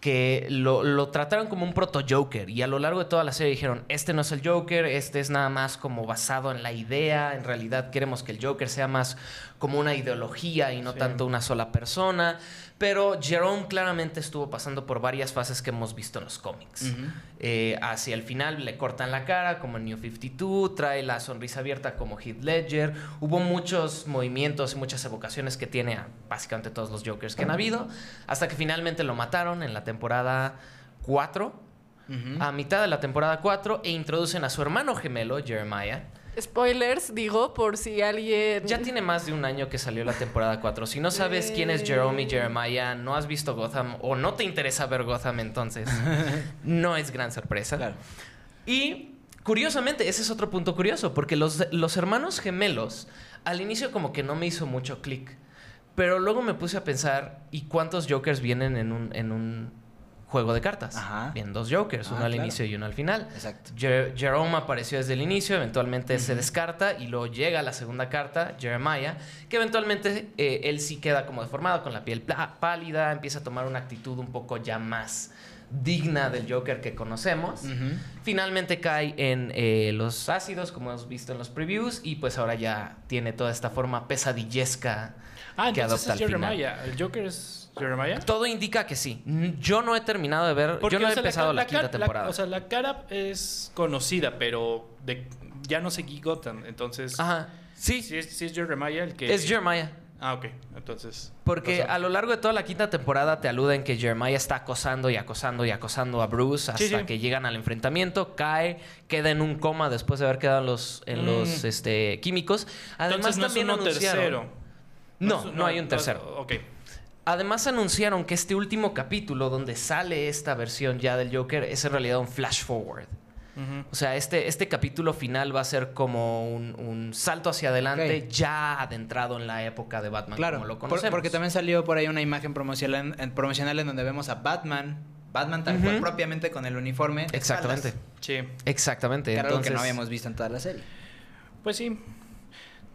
Speaker 4: que lo, lo trataron como un proto-Joker. Y a lo largo de toda la serie dijeron, este no es el Joker, este es nada más como basado en la idea. En realidad queremos que el Joker sea más como una ideología y no
Speaker 2: Sí.
Speaker 4: tanto una sola persona. Pero Jerome claramente estuvo pasando por varias fases que hemos visto en los cómics. Eh, hacia el final le cortan la cara como en New 52, trae la sonrisa abierta como Heath Ledger. Hubo muchos movimientos y muchas evocaciones que tiene a básicamente todos los Jokers que han habido, hasta que finalmente lo mataron en la temporada 4,
Speaker 3: Ujú.
Speaker 4: a mitad de la temporada 4, e introducen a su hermano gemelo, Jeremiah,
Speaker 5: Spoilers, digo, por si alguien...
Speaker 4: Ya tiene más de un año que salió la temporada 4. Si no sabes quién es Jerome y Jeremiah, no has visto Gotham o no te interesa ver Gotham, entonces no es gran sorpresa.
Speaker 3: Claro.
Speaker 4: Y curiosamente, ese es otro punto curioso, porque los, los hermanos gemelos al inicio como que no me hizo mucho clic. Pero luego me puse a pensar, ¿y cuántos Jokers vienen en un, en un juego de cartas?
Speaker 3: Ajá.
Speaker 4: Vienen dos Jokers,
Speaker 3: Ah,
Speaker 4: uno al
Speaker 3: claro.
Speaker 4: inicio y uno al final.
Speaker 3: Exacto.
Speaker 4: Jer- Jerome apareció desde el inicio, eventualmente se descarta y luego llega la segunda carta, Jeremiah, que eventualmente eh, él sí queda como deformado, con la piel pálida, empieza a tomar una actitud un poco ya más digna del Joker que conocemos. Finalmente cae en eh, los ácidos, como hemos visto en los previews, y pues ahora ya tiene toda esta forma pesadillesca
Speaker 2: Ah,
Speaker 4: que adopta
Speaker 2: es
Speaker 4: al final.
Speaker 2: Jeremiah. ¿El Joker es Jeremiah?
Speaker 4: Todo indica que sí. N- Yo no he terminado de ver,
Speaker 2: Porque,
Speaker 4: yo no he
Speaker 2: sea,
Speaker 4: empezado la, quinta
Speaker 2: la-
Speaker 4: temporada.
Speaker 2: o sea, la cara es conocida, pero de- ya no seguí Gotham. Entonces,
Speaker 4: Ajá. Sí,
Speaker 2: si es, sí es Jeremiah el que...
Speaker 4: es Jeremiah.
Speaker 2: Ah, ok. Entonces...
Speaker 4: Porque a lo largo de toda la quinta temporada te aluden que Jeremiah está acosando y acosando y acosando a Bruce hasta
Speaker 2: Sí, sí.
Speaker 4: que llegan al enfrentamiento, cae, queda en un coma después de haber quedado en los, en
Speaker 2: Mm.
Speaker 4: los este, químicos. Además
Speaker 2: entonces no
Speaker 4: también
Speaker 2: es uno
Speaker 4: anunciaron...
Speaker 2: tercero.
Speaker 4: No,
Speaker 2: es-
Speaker 4: no, hay un tercero.
Speaker 2: Ok.
Speaker 4: Además anunciaron que este último capítulo donde sale esta versión ya del Joker es en realidad un flash forward. O sea, este, este capítulo final va a ser como un, un salto hacia adelante ya adentrado en la época de Batman
Speaker 3: Claro,
Speaker 4: como lo
Speaker 3: por-
Speaker 4: conocemos.
Speaker 3: porque también salió por ahí una imagen promocional en, promocional en donde vemos a Batman, Batman tal cual
Speaker 4: Ujú.
Speaker 3: propiamente con el uniforme. de
Speaker 4: Exactamente.
Speaker 3: espaldas,
Speaker 2: Sí.
Speaker 4: Exactamente.
Speaker 3: algo que no
Speaker 4: Entonces-
Speaker 3: habíamos visto en toda la serie.
Speaker 2: Pues sí.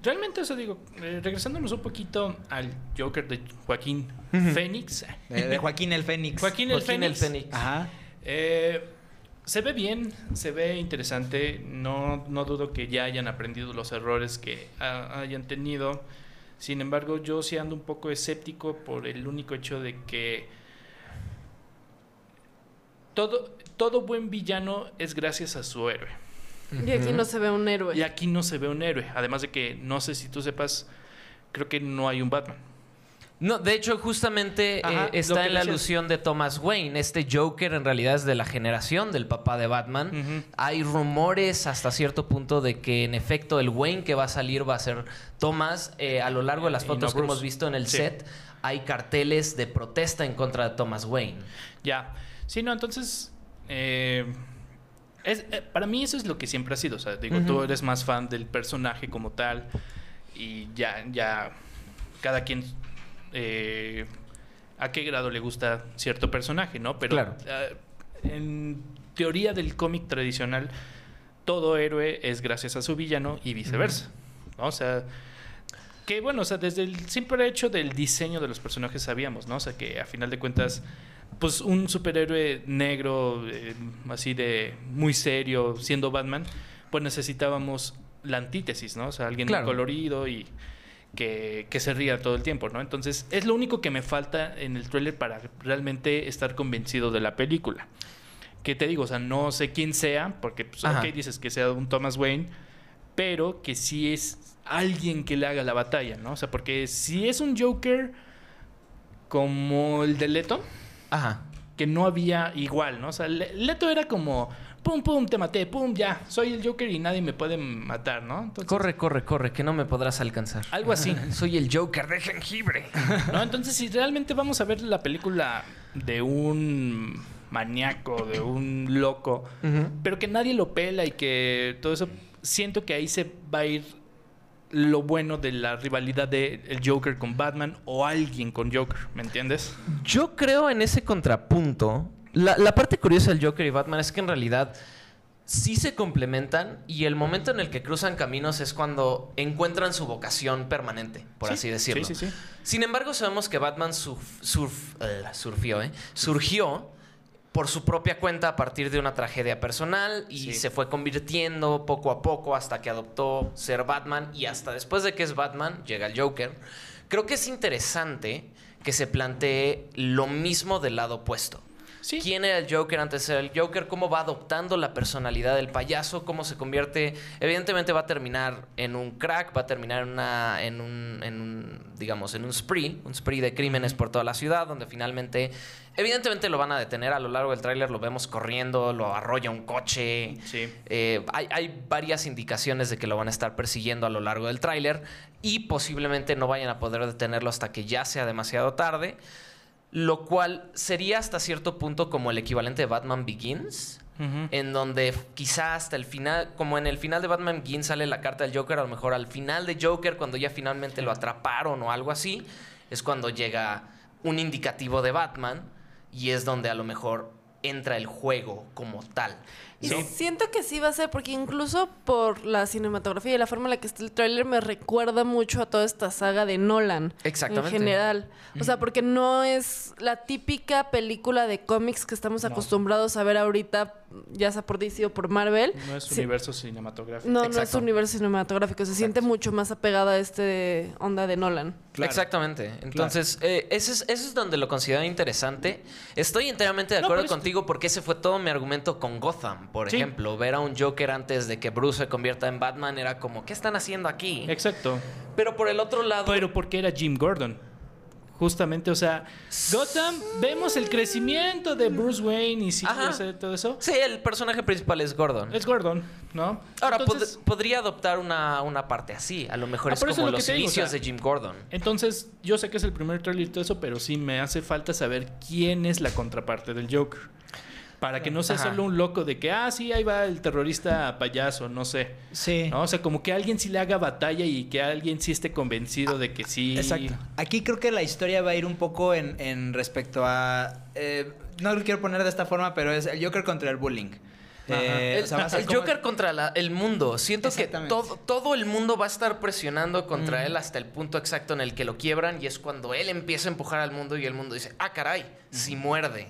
Speaker 2: Realmente, eso digo, eh, regresándonos un poquito al Joker de Joaquín. Fénix.
Speaker 3: De, de Joaquín el Fénix.
Speaker 2: Joaquín el
Speaker 4: Joaquín el
Speaker 2: Fénix.
Speaker 3: Ajá.
Speaker 2: Eh, se ve bien, se ve interesante. No, no dudo que ya hayan aprendido los errores que ha- hayan tenido. Sin embargo, yo sí ando un poco escéptico por el único hecho de que todo, todo buen villano es gracias a su héroe.
Speaker 5: Y aquí no se ve un héroe.
Speaker 2: Y aquí no se ve un héroe. Además de que, no sé si tú sepas, creo que no hay un Batman.
Speaker 4: No, de hecho, justamente
Speaker 2: Ajá,
Speaker 4: eh, está en la
Speaker 2: decías.
Speaker 4: alusión de Thomas Wayne. Este Joker en realidad es de la generación del papá de Batman. Hay rumores hasta cierto punto de que en efecto el Wayne que va a salir va a ser Thomas. Eh, a lo largo de las fotos
Speaker 2: no
Speaker 4: que hemos visto en el
Speaker 2: Sí.
Speaker 4: set hay carteles de protesta en contra de Thomas Wayne.
Speaker 2: Ya. Sí, no, entonces. eh, es, eh, para mí eso es lo que siempre ha sido. O sea, digo, tú eres más fan del personaje como tal. Y ya, ya. Cada quien. eh, a qué grado le gusta cierto personaje, ¿no? Pero
Speaker 4: Claro.
Speaker 2: eh, en teoría del cómic tradicional, todo héroe es gracias a su villano y viceversa. ¿no? O sea. Que bueno, o sea, desde el simple hecho del diseño de los personajes sabíamos, ¿no? O sea, que a final de cuentas, pues un superhéroe negro, eh, así de muy serio, siendo Batman, pues necesitábamos la antítesis, ¿no? O sea, alguien
Speaker 4: Claro.
Speaker 2: colorido y que, que se ría todo el tiempo, ¿no? Entonces, es lo único que me falta en el tráiler para realmente estar convencido de la película. Que te digo, o sea, no sé quién sea, porque, pues,
Speaker 4: Ajá.
Speaker 2: ok, dices que sea un Thomas Wayne, pero que sí es alguien que le haga la batalla, ¿no? O sea, porque si es un Joker como el de Leto,
Speaker 4: Ajá.
Speaker 2: que no había igual, ¿no? O sea, Le- Leto era como, pum, pum, te maté, pum, ya, soy el Joker y nadie me puede matar, ¿no? Entonces,
Speaker 4: Corre, corre, corre, que no me podrás alcanzar.
Speaker 2: Algo así.
Speaker 4: Soy el Joker de jengibre.
Speaker 2: ¿no? Entonces, si realmente vamos a ver la película de un maníaco, de un loco, pero que nadie lo pela y que todo eso, siento que ahí se va a ir lo bueno de la rivalidad de el Joker con Batman o alguien con Joker, ¿me entiendes?
Speaker 4: Yo creo en ese contrapunto. La, la parte curiosa del Joker y Batman es que en realidad sí se complementan y el momento en el que cruzan caminos es cuando encuentran su vocación permanente, por
Speaker 2: Sí,
Speaker 4: así decirlo.
Speaker 2: sí, sí, sí.
Speaker 4: Sin embargo, sabemos que Batman surf- surf- eh, surfió, ¿eh? surgió por su propia cuenta a partir de una tragedia personal y
Speaker 2: Sí.
Speaker 4: se fue convirtiendo poco a poco hasta que adoptó ser Batman y hasta después de que es Batman llega el Joker. Creo que es interesante que se plantee lo mismo del lado opuesto.
Speaker 2: Sí.
Speaker 4: quién era el Joker antes de ser el Joker, cómo va adoptando la personalidad del payaso, cómo se convierte. Evidentemente va a terminar en un crack, va a terminar en una. en un. en un, digamos, en un spree, un spree de crímenes por toda la ciudad, donde finalmente. Evidentemente lo van a detener a lo largo del tráiler, lo vemos corriendo, lo arrolla un coche.
Speaker 2: Sí.
Speaker 4: Eh, hay, hay varias indicaciones de que lo van a estar persiguiendo a lo largo del tráiler y posiblemente no vayan a poder detenerlo hasta que ya sea demasiado tarde, lo cual sería hasta cierto punto como el equivalente de Batman Begins, en donde quizá hasta el final, como en el final de Batman Begins sale la carta del Joker, a lo mejor al final de Joker, cuando ya finalmente lo atraparon o algo así, es cuando llega un indicativo de Batman y es donde a lo mejor entra el juego como tal.
Speaker 5: Y siento que sí va a ser, porque incluso por la cinematografía y la forma en la que está el tráiler me recuerda mucho a toda esta saga de Nolan.
Speaker 4: Exactamente.
Speaker 5: En general. O sea, porque no es la típica película de cómics que estamos acostumbrados a ver ahorita, ya sea por DC o por Marvel.
Speaker 2: No es
Speaker 5: Sí.
Speaker 2: universo cinematográfico.
Speaker 5: No, no es universo cinematográfico. Se siente mucho más apegada a este onda de Nolan.
Speaker 3: Claro.
Speaker 4: Exactamente. Entonces, eh, ese, es, ese es donde lo considero interesante. Estoy enteramente de acuerdo contigo porque ese fue todo mi argumento con Gotham, por
Speaker 2: Sí.
Speaker 4: ejemplo. Ver a un Joker antes de que Bruce se convierta en Batman era como, ¿qué están haciendo aquí?
Speaker 2: Exacto.
Speaker 4: Pero por el otro lado...
Speaker 2: Pero porque era Jim Gordon. Justamente, o sea, Gotham, vemos el crecimiento de Bruce Wayne y sí, todo eso.
Speaker 4: Sí, el personaje principal es Gordon.
Speaker 2: Es Gordon, ¿no?
Speaker 4: Ahora, pod- podría adoptar una, una parte así. A lo mejor
Speaker 2: Ah,
Speaker 4: es como
Speaker 2: es lo
Speaker 4: los
Speaker 2: te digo, o
Speaker 4: inicios
Speaker 2: sea,
Speaker 4: de Jim Gordon.
Speaker 2: entonces, yo sé que es el primer trailer y todo eso, pero sí me hace falta saber quién es la contraparte del Joker. Para que no sea
Speaker 4: Ajá.
Speaker 2: solo un loco de que, ah, sí, ahí va el terrorista payaso, no sé.
Speaker 3: Sí.
Speaker 2: ¿No? O sea, como que alguien sí le haga batalla y que alguien sí esté convencido de que sí.
Speaker 3: Exacto. Aquí creo que la historia va a ir un poco en, en respecto a. eh, no lo quiero poner de esta forma, pero es el Joker contra el bullying. Eh,
Speaker 4: El,
Speaker 3: o sea, va a ser
Speaker 4: el
Speaker 3: como-
Speaker 4: Joker contra la- el mundo. Siento que todo, todo el mundo va a estar presionando contra él hasta el punto exacto en el que lo quiebran y es cuando él empieza a empujar al mundo y el mundo dice, ah, caray, si muerde.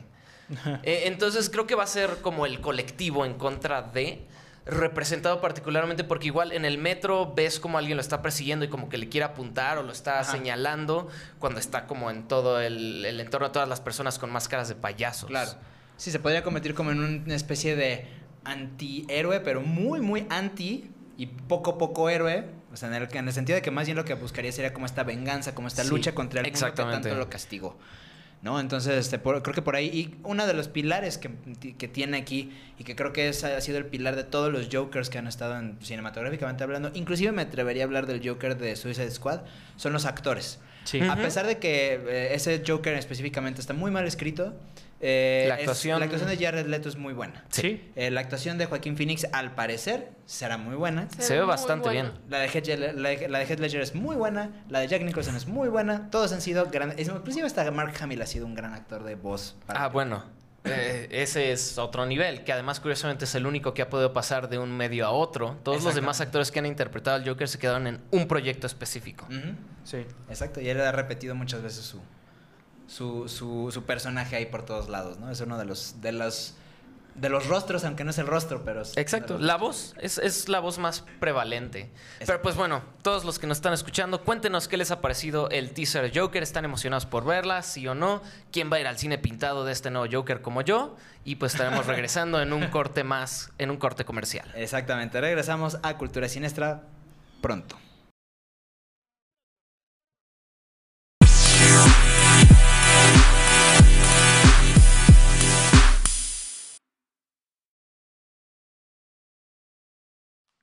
Speaker 4: Eh, entonces creo que va a ser como el colectivo en contra de, representado particularmente porque igual en el metro ves como alguien lo está persiguiendo y como que le quiere apuntar o lo está
Speaker 3: Ajá.
Speaker 4: señalando cuando está como en todo el, el entorno de todas las personas con máscaras de payasos.
Speaker 3: Claro. Sí, se podría convertir como en una especie de antihéroe, pero muy, muy anti y poco, poco héroe. O sea, en el, en el sentido de que más bien lo que buscaría sería como esta venganza, como esta
Speaker 4: Sí,
Speaker 3: lucha contra el mundo que tanto lo castigó. ¿No? Entonces, este, por- creo que por ahí, y uno de los pilares que, que tiene aquí, y que creo que es, ha sido el pilar de todos los Jokers que han estado en, cinematográficamente hablando, inclusive me atrevería a hablar del Joker de Suicide Squad, son los actores.
Speaker 2: Sí.
Speaker 3: A pesar de que eh, ese Joker específicamente está muy mal escrito, eh,
Speaker 4: La
Speaker 3: es-
Speaker 4: actuación-
Speaker 3: la actuación de Jared Leto es muy buena.
Speaker 2: Sí.
Speaker 3: Eh, la actuación de Joaquín Phoenix, al parecer, será muy buena.
Speaker 4: Se ve bastante bien.
Speaker 3: La de, Heath Ledger, la, de- la de Heath Ledger es muy buena. La de Jack Nicholson es muy buena. Todos han sido grandes. Inclusive hasta Mark Hamill ha sido un gran actor de voz. para-
Speaker 4: Ah, bueno. Eh, ese es otro nivel, que además curiosamente es el único que ha podido pasar de un medio a otro. Todos los demás actores que han interpretado al Joker se quedaron en un proyecto específico.
Speaker 2: Sí.
Speaker 3: Exacto. Y él ha repetido muchas veces su, su, su, su personaje ahí por todos lados, ¿no? Es uno de los, de los, de los rostros, aunque no es el rostro, pero... es
Speaker 4: Exacto, la voz es, es la voz más prevalente. Pero pues bueno, todos los que nos están escuchando, cuéntenos qué les ha parecido el teaser Joker. ¿Están emocionados por verla? ¿Sí o no? ¿Quién va a ir al cine pintado de este nuevo Joker como yo? Y pues estaremos regresando en un corte más, en un corte comercial.
Speaker 3: Exactamente. Regresamos a Cultura Siniestra pronto.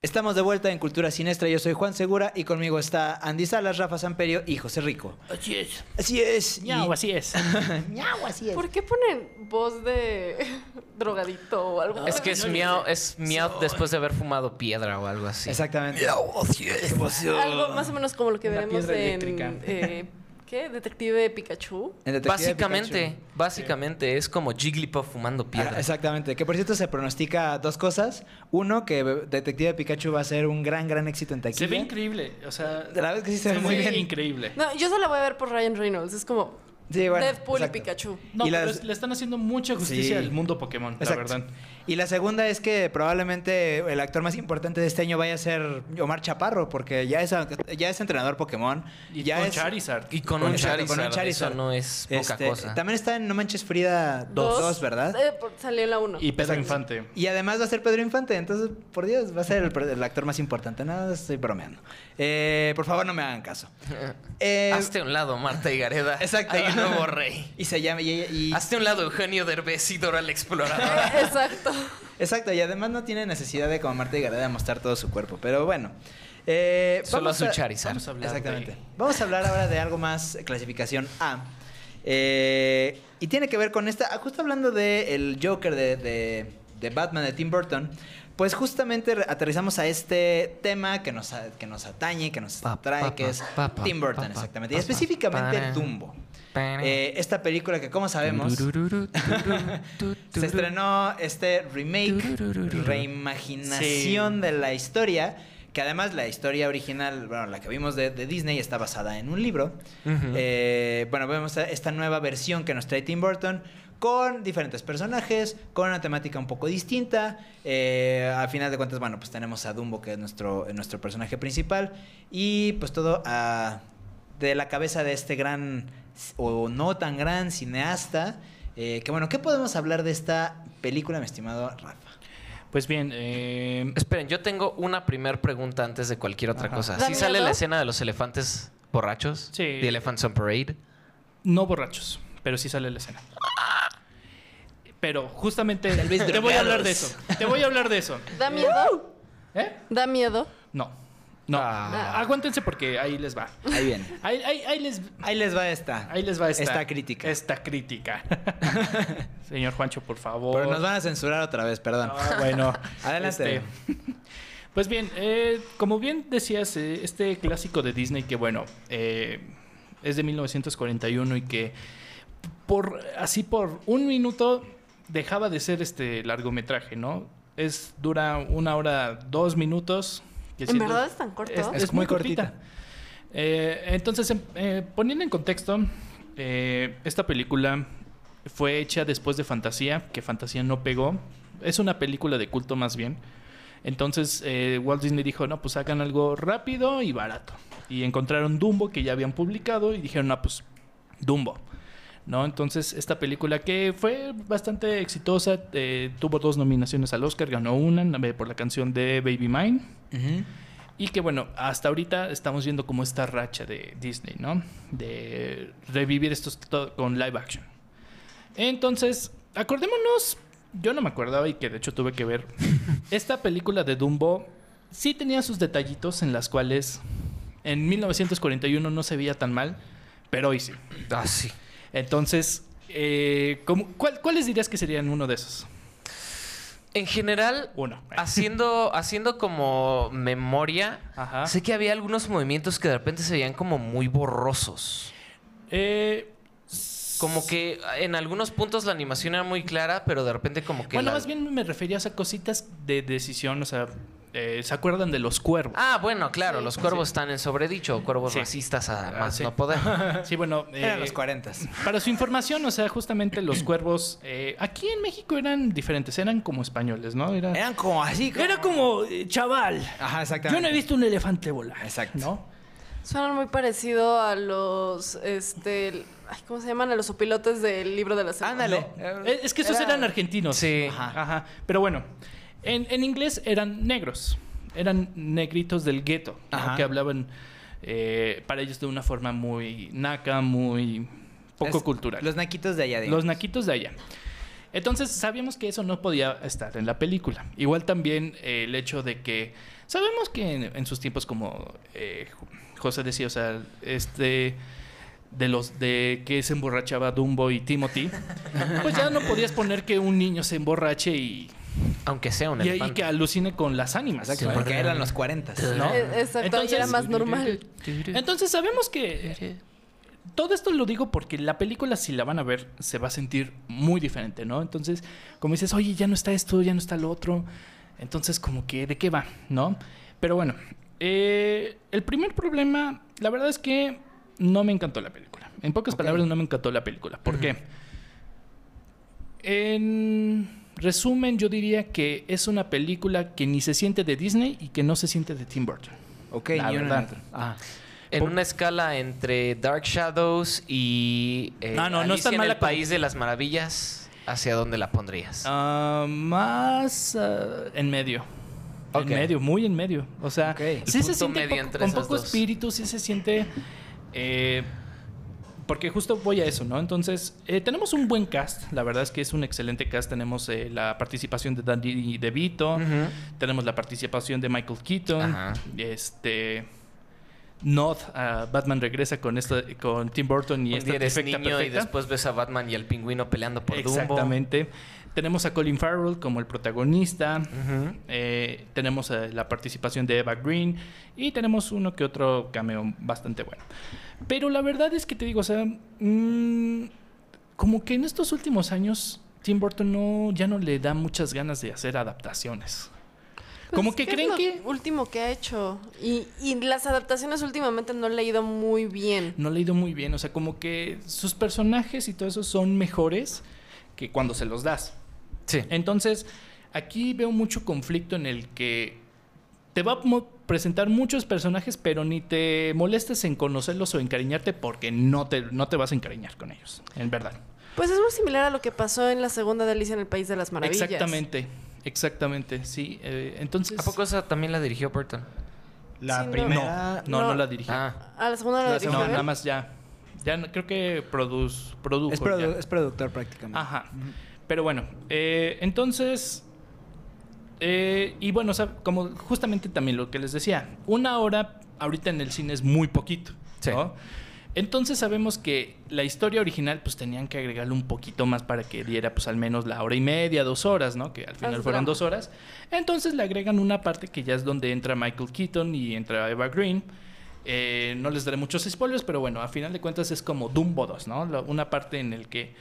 Speaker 3: Estamos de vuelta en Cultura Siniestra. Yo soy Juan Segura y conmigo está Andy Salas, Rafa Samperio y José Rico.
Speaker 2: Así es.
Speaker 3: Así es.
Speaker 2: Ñau,
Speaker 3: y-
Speaker 2: así es.
Speaker 3: Ñau, así es.
Speaker 5: ¿Por qué ponen voz de drogadito o algo?
Speaker 4: Es que es miau, es miau después de haber fumado piedra o algo así.
Speaker 3: Exactamente.
Speaker 5: Algo más o menos como lo que
Speaker 2: Una
Speaker 5: veremos
Speaker 2: piedra
Speaker 5: en...
Speaker 2: eléctrica.
Speaker 5: eh, ¿Qué? Detective Pikachu.
Speaker 3: Detective
Speaker 4: Básicamente,
Speaker 3: Pikachu.
Speaker 4: básicamente es como Jigglypuff fumando piedra.
Speaker 3: Ah, exactamente. Que por cierto se pronostica dos cosas. Uno, que Detective Pikachu va a ser un gran, gran éxito en taquilla.
Speaker 2: Se ve increíble. O sea,
Speaker 3: La verdad es que sí se ve muy bien.
Speaker 2: increíble.
Speaker 5: No, yo solo la voy a ver por Ryan Reynolds. Es como...
Speaker 3: Sí, bueno,
Speaker 5: Deadpool
Speaker 3: exacto.
Speaker 5: y Pikachu.
Speaker 2: No,
Speaker 3: Y
Speaker 2: pero
Speaker 3: las-
Speaker 2: es- le están haciendo mucha justicia
Speaker 3: Sí.
Speaker 2: al mundo Pokémon,
Speaker 3: Exacto.
Speaker 2: la verdad.
Speaker 3: Y la segunda es que probablemente el actor más importante de este año vaya a ser Omar Chaparro, porque ya es, ya es entrenador Pokémon.
Speaker 2: Y
Speaker 3: ya
Speaker 2: con
Speaker 3: es,
Speaker 2: Charizard.
Speaker 4: Y con,
Speaker 3: Con
Speaker 4: un Charizard,
Speaker 3: con un Charizard.
Speaker 4: Eso no es poca
Speaker 3: Este,
Speaker 4: cosa.
Speaker 3: También está en No Manches Frida 2, ¿verdad?
Speaker 5: Eh, por- salió la 1.
Speaker 2: Y Pedro
Speaker 3: Exacto.
Speaker 2: Infante.
Speaker 3: Y además va a ser Pedro Infante, entonces, por Dios, va a ser el, el actor más importante. Nada, estoy bromeando. Eh, por favor, no me hagan caso. Eh,
Speaker 4: Hazte a un lado, Marta y Gareda.
Speaker 3: Exacto.
Speaker 4: Hay un nuevo rey.
Speaker 3: Y se llama... Y, y-
Speaker 4: Hazte a un lado, Eugenio Derbez y Dora la Exploradora.
Speaker 5: Exacto.
Speaker 3: exacto, y además no tiene necesidad de, como Marta y Gareda, mostrar todo su cuerpo. Pero bueno. eh,
Speaker 4: Solo a
Speaker 3: vamos
Speaker 4: su Charizard.
Speaker 2: Vamos a hablar
Speaker 3: Exactamente.
Speaker 2: de-
Speaker 3: Vamos a hablar ahora de algo más clasificación A. Eh, y tiene que ver con esta. ah, Justo hablando de el Joker de, de- de Batman de Tim Burton. Pues justamente aterrizamos a este tema que nos, a- que nos atañe, que nos
Speaker 4: pa,
Speaker 3: que es Tim Burton,
Speaker 4: pa, pa,
Speaker 3: exactamente. Y
Speaker 4: pa,
Speaker 3: específicamente
Speaker 4: pa,
Speaker 3: Dumbo. Eh, esta película que, como sabemos, se estrenó este remake, reimaginación de la historia, que además la historia original, bueno, la que vimos de, de Disney está basada en un libro. Eh, bueno, vemos esta nueva versión que nos trae Tim Burton con diferentes personajes, con una temática un poco distinta. Eh, a final de cuentas, bueno, pues tenemos a Dumbo, que es nuestro, nuestro personaje principal, y pues todo a- de la cabeza de este gran, o no tan gran cineasta. eh, que bueno, ¿qué podemos hablar de esta película, mi estimado Rafa?
Speaker 2: Pues bien, eh,
Speaker 4: Esperen, yo tengo una primer pregunta antes de cualquier otra
Speaker 3: Ajá.
Speaker 4: cosa.
Speaker 5: ¿Da
Speaker 4: ¿Sí sale la escena de los elefantes borrachos?
Speaker 2: Sí.
Speaker 4: The Elephants on Parade.
Speaker 2: no borrachos, pero sí sale la escena. Pero justamente te voy a hablar de eso. Te voy a hablar de eso.
Speaker 5: ¿Da miedo?
Speaker 2: ¿Eh?
Speaker 5: ¿Da miedo?
Speaker 2: No. No.
Speaker 4: Ah.
Speaker 2: Aguántense porque ahí les va.
Speaker 3: Ahí viene.
Speaker 2: Ahí, ahí- ahí les,
Speaker 3: Ahí les va esta.
Speaker 2: ahí les va esta.
Speaker 3: Esta crítica.
Speaker 2: Esta crítica. Señor Juancho, por favor.
Speaker 3: Pero nos van a censurar otra vez, perdón.
Speaker 2: Ah, bueno.
Speaker 3: Adelante.
Speaker 2: Este, pues bien, eh, como bien decías, eh, este clásico de Disney que, bueno, eh, es de 1941 y que por así por un minuto dejaba de ser este largometraje, ¿no? Es dura una hora dos minutos. Que
Speaker 5: ¿En
Speaker 2: siendo-
Speaker 5: verdad es tan corto?
Speaker 2: Es,
Speaker 3: Es
Speaker 2: es muy
Speaker 3: muy
Speaker 2: cortita.
Speaker 3: cortita.
Speaker 2: Eh, entonces, em- eh, poniendo en contexto, eh, esta película fue hecha después de Fantasía, que Fantasía no pegó. Es una película de culto más bien. Entonces eh, Walt Disney dijo, no, pues hagan algo rápido y barato. Y encontraron Dumbo, que ya habían publicado, y dijeron, no, pues Dumbo. ¿No? Entonces, esta película que fue bastante exitosa, eh, tuvo dos nominaciones al Oscar, ganó una por la canción de Baby Mine. Y que bueno, hasta ahorita estamos viendo como esta racha de Disney, ¿no? De revivir estos to- con live action. Entonces, acordémonos, yo no me acordaba y que de hecho tuve que ver. Esta película de Dumbo sí tenía sus detallitos en las cuales en 1941 no se veía tan mal, pero hoy sí.
Speaker 4: Ah, sí.
Speaker 2: Entonces, eh, ¿cómo- cuál- ¿cuáles dirías que serían uno de esos?
Speaker 4: En general,
Speaker 2: Uno.
Speaker 4: haciendo, haciendo como memoria,
Speaker 2: Ajá.
Speaker 4: sé que había algunos movimientos que de repente se veían como muy borrosos.
Speaker 2: Eh,
Speaker 4: Como que en algunos puntos la animación era muy clara, pero de repente como que...
Speaker 2: bueno,
Speaker 4: la-
Speaker 2: más bien me refería a cositas de decisión, o sea, eh, ¿se acuerdan de los cuervos?
Speaker 4: Ah, bueno, claro,
Speaker 5: Sí.
Speaker 4: los cuervos están en sobredicho, cuervos
Speaker 2: Sí.
Speaker 4: racistas a
Speaker 2: Ah,
Speaker 4: más
Speaker 2: sí.
Speaker 4: no poder.
Speaker 2: Sí, bueno,
Speaker 3: Eran
Speaker 2: eh,
Speaker 3: los 40.
Speaker 2: para su información, o sea, justamente los cuervos eh, aquí en México eran diferentes, eran como españoles, ¿no? Era,
Speaker 3: Eran como así.
Speaker 2: era como eh, chaval.
Speaker 3: Ajá,
Speaker 2: Yo
Speaker 3: exactamente.
Speaker 2: no he visto un elefante volar.
Speaker 3: Exacto.
Speaker 2: ¿No?
Speaker 5: Suenan muy parecido a los, este, ay, ¿cómo se llaman? A los opilotes del libro de la selva.
Speaker 3: Ándale.
Speaker 2: Eh, Es que esos
Speaker 3: Era-
Speaker 2: eran argentinos.
Speaker 4: Sí.
Speaker 3: Ajá.
Speaker 2: Ajá. Pero bueno, en, en inglés eran negros. Eran negritos del gueto. ¿no? Que hablaban eh, para ellos de una forma muy naca, muy poco
Speaker 3: Es-
Speaker 2: cultural.
Speaker 3: Los naquitos de allá, digamos.
Speaker 2: Los naquitos de allá. Entonces sabíamos que eso no podía estar en la película. Igual también eh, el hecho de que sabemos que en, en sus tiempos como eh, José decía, o sea, este de los de que se emborrachaba Dumbo y Timothy, pues ya no podías poner que un niño se emborrache y,
Speaker 4: Aunque sea un
Speaker 2: y, y
Speaker 4: elefante.
Speaker 2: que alucine con las ánimas.
Speaker 3: Exacto, porque eran los 40.
Speaker 2: ¿no?
Speaker 5: Eh, exacto, y era más normal.
Speaker 2: Entonces sabemos que todo esto lo digo porque la película, si la van a ver, se va a sentir muy diferente, ¿no? Entonces, como dices, oye, ya no está esto, ya no está lo otro. Entonces, como que, ¿de qué va? ¿No? Pero bueno, eh, el primer problema, la verdad es que no me encantó la película. En pocas palabras, no me encantó la película. ¿Por qué? En resumen, yo diría que es una película que ni se siente de Disney y que no se siente de Tim Burton.
Speaker 3: Ok,
Speaker 2: La
Speaker 3: ni
Speaker 2: verdad. Ah.
Speaker 4: En una escala entre Dark Shadows y eh,
Speaker 2: Ah, no, no es tan
Speaker 4: Alicia en
Speaker 2: mala
Speaker 4: el País de las Maravillas, ¿hacia dónde la pondrías?
Speaker 2: Ah, más ah, en medio.
Speaker 4: Ok.
Speaker 2: En medio, muy en medio. O sea, sí se siente
Speaker 4: medio
Speaker 2: poco-
Speaker 4: entre
Speaker 2: con
Speaker 4: esas
Speaker 2: poco
Speaker 4: dos.
Speaker 2: espíritu, sí se siente. eh, porque justo voy a eso, ¿no? Entonces, eh, tenemos un buen cast. La verdad es que es un excelente cast. Tenemos eh, la participación de Danny DeVito.
Speaker 4: Ujú.
Speaker 2: Tenemos la participación de Michael Keaton.
Speaker 4: Ajá.
Speaker 2: Este. Nod, ah, Batman regresa con esto, con Tim Burton y
Speaker 4: Un
Speaker 2: esta
Speaker 4: día eres
Speaker 2: trifecta
Speaker 4: niño y después ves a Batman y al pingüino peleando por Dumbo.
Speaker 2: Exactamente. Tenemos a Colin Farrell como el protagonista. Eh, tenemos eh, la participación de Eva Green. Y tenemos uno que otro cameo bastante bueno. Pero la verdad es que te digo, o sea, mm, como que en estos últimos años Tim Burton no, ya no le da muchas ganas de hacer adaptaciones. Como
Speaker 5: Pues,
Speaker 2: que
Speaker 5: ¿qué
Speaker 2: creen
Speaker 5: es lo
Speaker 2: que...
Speaker 5: último que ha hecho. Y, y las adaptaciones últimamente no le ha ido muy bien.
Speaker 2: No le ha ido muy bien. O sea, como que sus personajes y todo eso son mejores que cuando se los das.
Speaker 4: Sí.
Speaker 2: Entonces, aquí veo mucho conflicto en el que te va a presentar muchos personajes, pero ni te molestes en conocerlos o encariñarte porque no te, no te vas a encariñar con ellos, en verdad.
Speaker 5: Pues es muy similar a lo que pasó en la segunda de Alicia en el País de las Maravillas.
Speaker 2: Exactamente, exactamente, sí. eh, entonces...
Speaker 4: ¿A poco esa también la dirigió Burton?
Speaker 3: La
Speaker 5: Sí,
Speaker 3: primera...
Speaker 2: No, no,
Speaker 5: No.
Speaker 2: la dirigí.
Speaker 4: Ah,
Speaker 5: A la segunda no
Speaker 3: La
Speaker 5: la dirigió
Speaker 2: no,
Speaker 5: él.
Speaker 2: nada más ya. Ya no- creo que produz, produjo.
Speaker 3: Es, produ-
Speaker 2: ya.
Speaker 3: es productor prácticamente.
Speaker 2: Ajá. Pero bueno, eh, entonces. eh, y bueno, o sea, como justamente también lo que les decía, una hora ahorita en el cine es muy poquito.
Speaker 4: Sí.
Speaker 2: ¿no? Entonces sabemos que la historia original, pues tenían que agregarle un poquito más para que diera, pues al menos la hora y media, dos horas, ¿no? Que al final fueron
Speaker 5: drama.
Speaker 2: dos horas. Entonces le agregan una parte que ya es donde entra Michael Keaton y entra Eva Green. Eh, no les daré muchos spoilers, pero bueno, a final de cuentas es como Dumbo 2, ¿no? La- Una parte en el que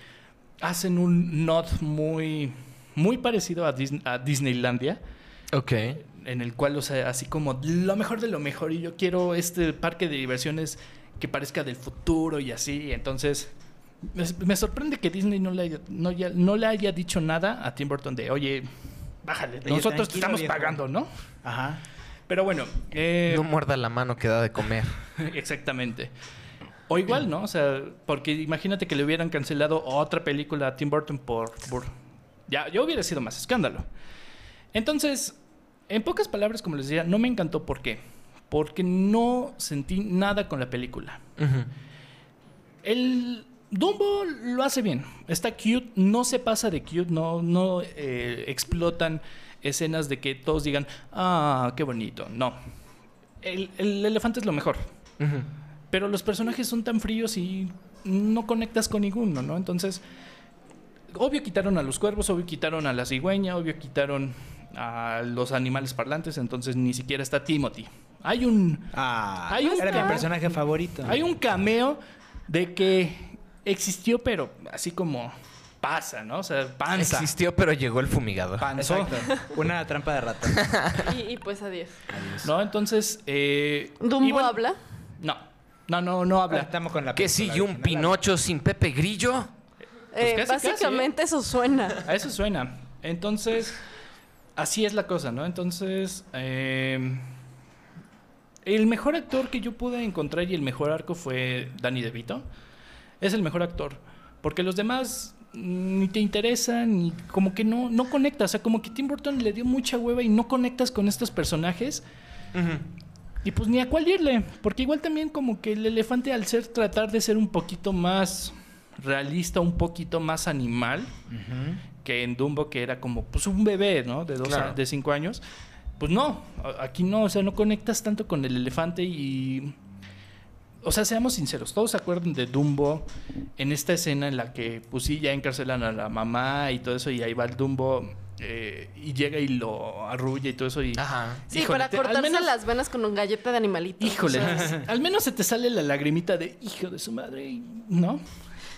Speaker 2: hacen un nod muy, muy parecido a, Dis- a Disneylandia,
Speaker 4: ok.
Speaker 2: en el cual, o sea, así como lo mejor de lo mejor, y yo quiero este parque de diversiones que parezca del futuro y así. Entonces, me, me sorprende que Disney no le, haya, no, ya- no le haya dicho nada a Tim Burton de, oye, bájale,
Speaker 3: Oye,
Speaker 2: nosotros te estamos
Speaker 3: viejo".
Speaker 2: pagando, ¿no?
Speaker 3: Ajá.
Speaker 2: Pero bueno, eh,
Speaker 4: No muerda la mano que da de comer.
Speaker 2: Exactamente. O igual, ¿no? O sea, porque imagínate que le hubieran cancelado otra película a Tim Burton por... por- ya, ya hubiera sido más escándalo. Entonces, en pocas palabras, como les decía, no me encantó. ¿Por qué? Porque no sentí nada con la película. El Dumbo lo hace bien. Está cute, no se pasa de cute, no, no eh, explotan escenas de que todos digan, ah, qué bonito. No. El, el elefante es lo mejor. Pero los personajes son tan fríos y no conectas con ninguno, ¿no? Entonces, obvio quitaron a los cuervos, obvio quitaron a la cigüeña, obvio quitaron a los animales parlantes, entonces ni siquiera está Timothy. Hay un,
Speaker 3: Ah,
Speaker 2: Hay un
Speaker 3: era mi personaje favorito.
Speaker 2: hay un cameo de que existió, pero así como pasa, ¿no? O sea, panza.
Speaker 4: Existió, pero llegó el fumigador.
Speaker 2: Panzó.
Speaker 3: Exacto. Una trampa de ratón.
Speaker 5: Y, y pues adiós.
Speaker 2: ¿No? Entonces, eh,
Speaker 5: ¿Dumbo
Speaker 2: bueno,
Speaker 5: habla?
Speaker 2: No, no, no, no habla.
Speaker 3: Estamos con la
Speaker 4: ¿Qué sigue un. Pinocho sin Pepe Grillo?
Speaker 5: Eh,
Speaker 2: casi, casi,
Speaker 5: básicamente eso suena.
Speaker 2: A eso suena. Entonces, así es la cosa, ¿no? Entonces, eh, el mejor actor que yo pude encontrar y el mejor arco fue Danny DeVito. Es el mejor actor. Porque los demás ni te interesan, ni como que no, no conectas. O sea, como que Tim Burton le dio mucha hueva y no conectas con estos personajes. Y pues ni a cuál irle. Porque igual también como que el elefante al ser tratar de ser un poquito más realista, un poquito más animal que en Dumbo, que era como pues un bebé, ¿no? De dos
Speaker 4: Claro.
Speaker 2: a- de cinco años. Pues no, aquí no, o sea, no conectas tanto con el elefante y. O sea, seamos sinceros, todos se acuerdan de Dumbo en esta escena en la que, pues sí, ya encarcelan a la mamá y todo eso, y ahí va el Dumbo eh, y llega y lo arrulla y todo eso. Y,
Speaker 4: Ajá.
Speaker 5: Sí,
Speaker 2: Híjole,
Speaker 5: para
Speaker 2: te- al
Speaker 5: cortarse
Speaker 2: menos-
Speaker 5: las venas con un galleta de animalito.
Speaker 2: Híjole,
Speaker 5: O sea,
Speaker 2: al menos se te sale la lagrimita de hijo de su madre, ¿no?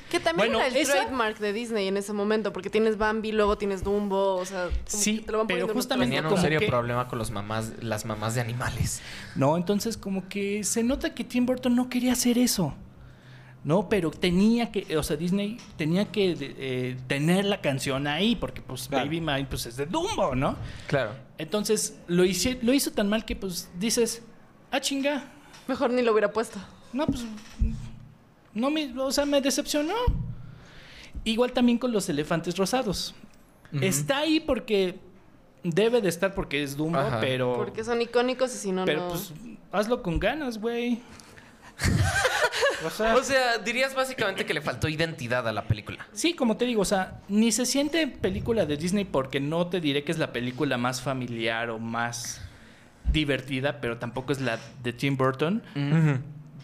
Speaker 5: Que también
Speaker 2: Bueno,
Speaker 5: era el
Speaker 2: esa-
Speaker 5: trademark de Disney en ese momento, porque tienes Bambi, luego tienes Dumbo, o sea,
Speaker 2: Sí,
Speaker 5: que te lo van
Speaker 2: pero justamente
Speaker 4: Tenían un serio
Speaker 2: que-
Speaker 4: problema con los mamás, las mamás de animales.
Speaker 2: No, entonces como que se nota que Tim Burton no quería hacer eso. ¿no? Pero tenía que, o sea, Disney tenía que eh, tener la canción ahí, porque pues
Speaker 3: Claro.
Speaker 2: Baby Mine pues es de Dumbo, ¿no?
Speaker 4: Claro.
Speaker 2: Entonces lo, hice, lo hizo tan mal que pues dices, ah, chinga,
Speaker 5: Mejor ni lo hubiera puesto.
Speaker 2: no, pues, no me, o sea, me decepcionó. Igual también con los elefantes rosados. Está ahí porque debe de estar porque es Dumbo,
Speaker 4: Ajá.
Speaker 2: pero...
Speaker 5: Porque son icónicos y si no,
Speaker 2: Pero
Speaker 5: no.
Speaker 2: pues hazlo con ganas, güey. o sea,
Speaker 4: O sea, dirías básicamente que le faltó identidad a la película.
Speaker 2: sí, como te digo, o sea, ni se siente película de Disney porque no te diré que es la película más familiar o más divertida, pero tampoco es la de Tim Burton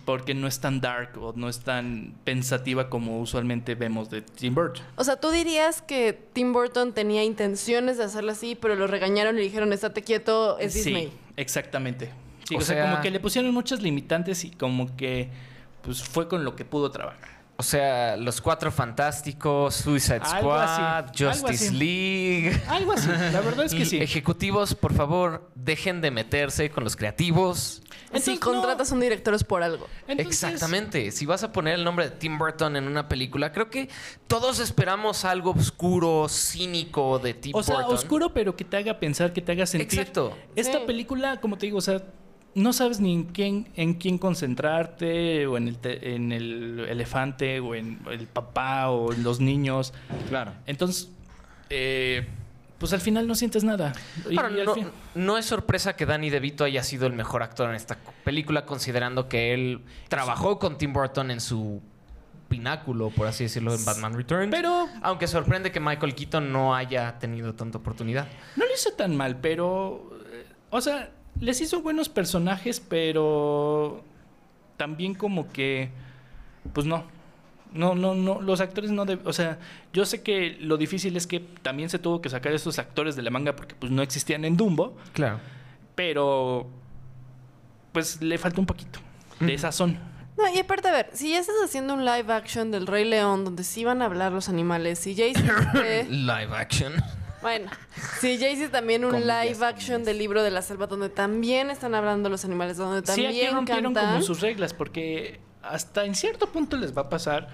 Speaker 2: porque no es tan dark o no es tan pensativa como usualmente vemos de Tim Burton.
Speaker 5: O sea, tú dirías que Tim Burton tenía intenciones de hacerlo así, pero lo regañaron y le dijeron, estate quieto, es Disney.
Speaker 2: Sí, exactamente. Sí,
Speaker 4: O
Speaker 2: o, sea,
Speaker 4: sea-
Speaker 2: como que le pusieron muchas limitantes y como que pues fue con lo que pudo trabajar.
Speaker 4: O sea, Los Cuatro Fantásticos, Suicide
Speaker 2: Algo así,
Speaker 4: Squad,
Speaker 2: algo
Speaker 4: Justice
Speaker 2: así.
Speaker 4: League.
Speaker 2: Algo así, la verdad es que sí.
Speaker 4: Ejecutivos, por favor, dejen de meterse con los creativos.
Speaker 5: Si contratas un director es por algo.
Speaker 2: Entonces,
Speaker 4: Exactamente. Si vas a poner el nombre de Tim Burton en una película, creo que todos esperamos algo oscuro, cínico de Tim
Speaker 2: O sea,
Speaker 4: Burton.
Speaker 2: oscuro, pero que te haga pensar, que te haga sentir.
Speaker 4: Exacto.
Speaker 2: Esta
Speaker 5: Sí.
Speaker 2: película, como te digo, o sea, no sabes ni en quién, en quién concentrarte, o en el, te- en el elefante, o en el papá, o en los niños.
Speaker 3: Claro.
Speaker 2: Entonces, eh, pues al final no sientes nada. Y-
Speaker 4: Ahora,
Speaker 2: y al
Speaker 4: no,
Speaker 2: fin-
Speaker 4: no es sorpresa que Danny DeVito haya sido el mejor actor en esta película, considerando que él trabajó con Tim Burton en su pináculo, por así decirlo, en Batman Returns.
Speaker 2: Pero
Speaker 4: Aunque sorprende que Michael Keaton no haya tenido tanta oportunidad.
Speaker 2: no lo hizo tan mal, pero. O sea, les hizo buenos personajes, pero. También como que. Pues no. No, no, no. Los actores no. deb- o sea, yo sé que lo difícil es que también se tuvo que sacar esos actores de la manga porque pues no existían en Dumbo.
Speaker 4: Claro.
Speaker 2: Pero. Pues le falta un poquito de sazón.
Speaker 5: No, y aparte, a ver, si ya estás haciendo un live action del Rey León donde sí van a hablar los animales, si ya hiciste...
Speaker 4: Live action.
Speaker 5: bueno, si ya hiciste también un
Speaker 3: Comillas,
Speaker 5: live action del libro de la selva donde también están hablando los animales, donde
Speaker 2: Sí,
Speaker 5: también
Speaker 2: aquí rompieron
Speaker 5: cantan...
Speaker 2: como sus reglas porque hasta en cierto punto les va a pasar.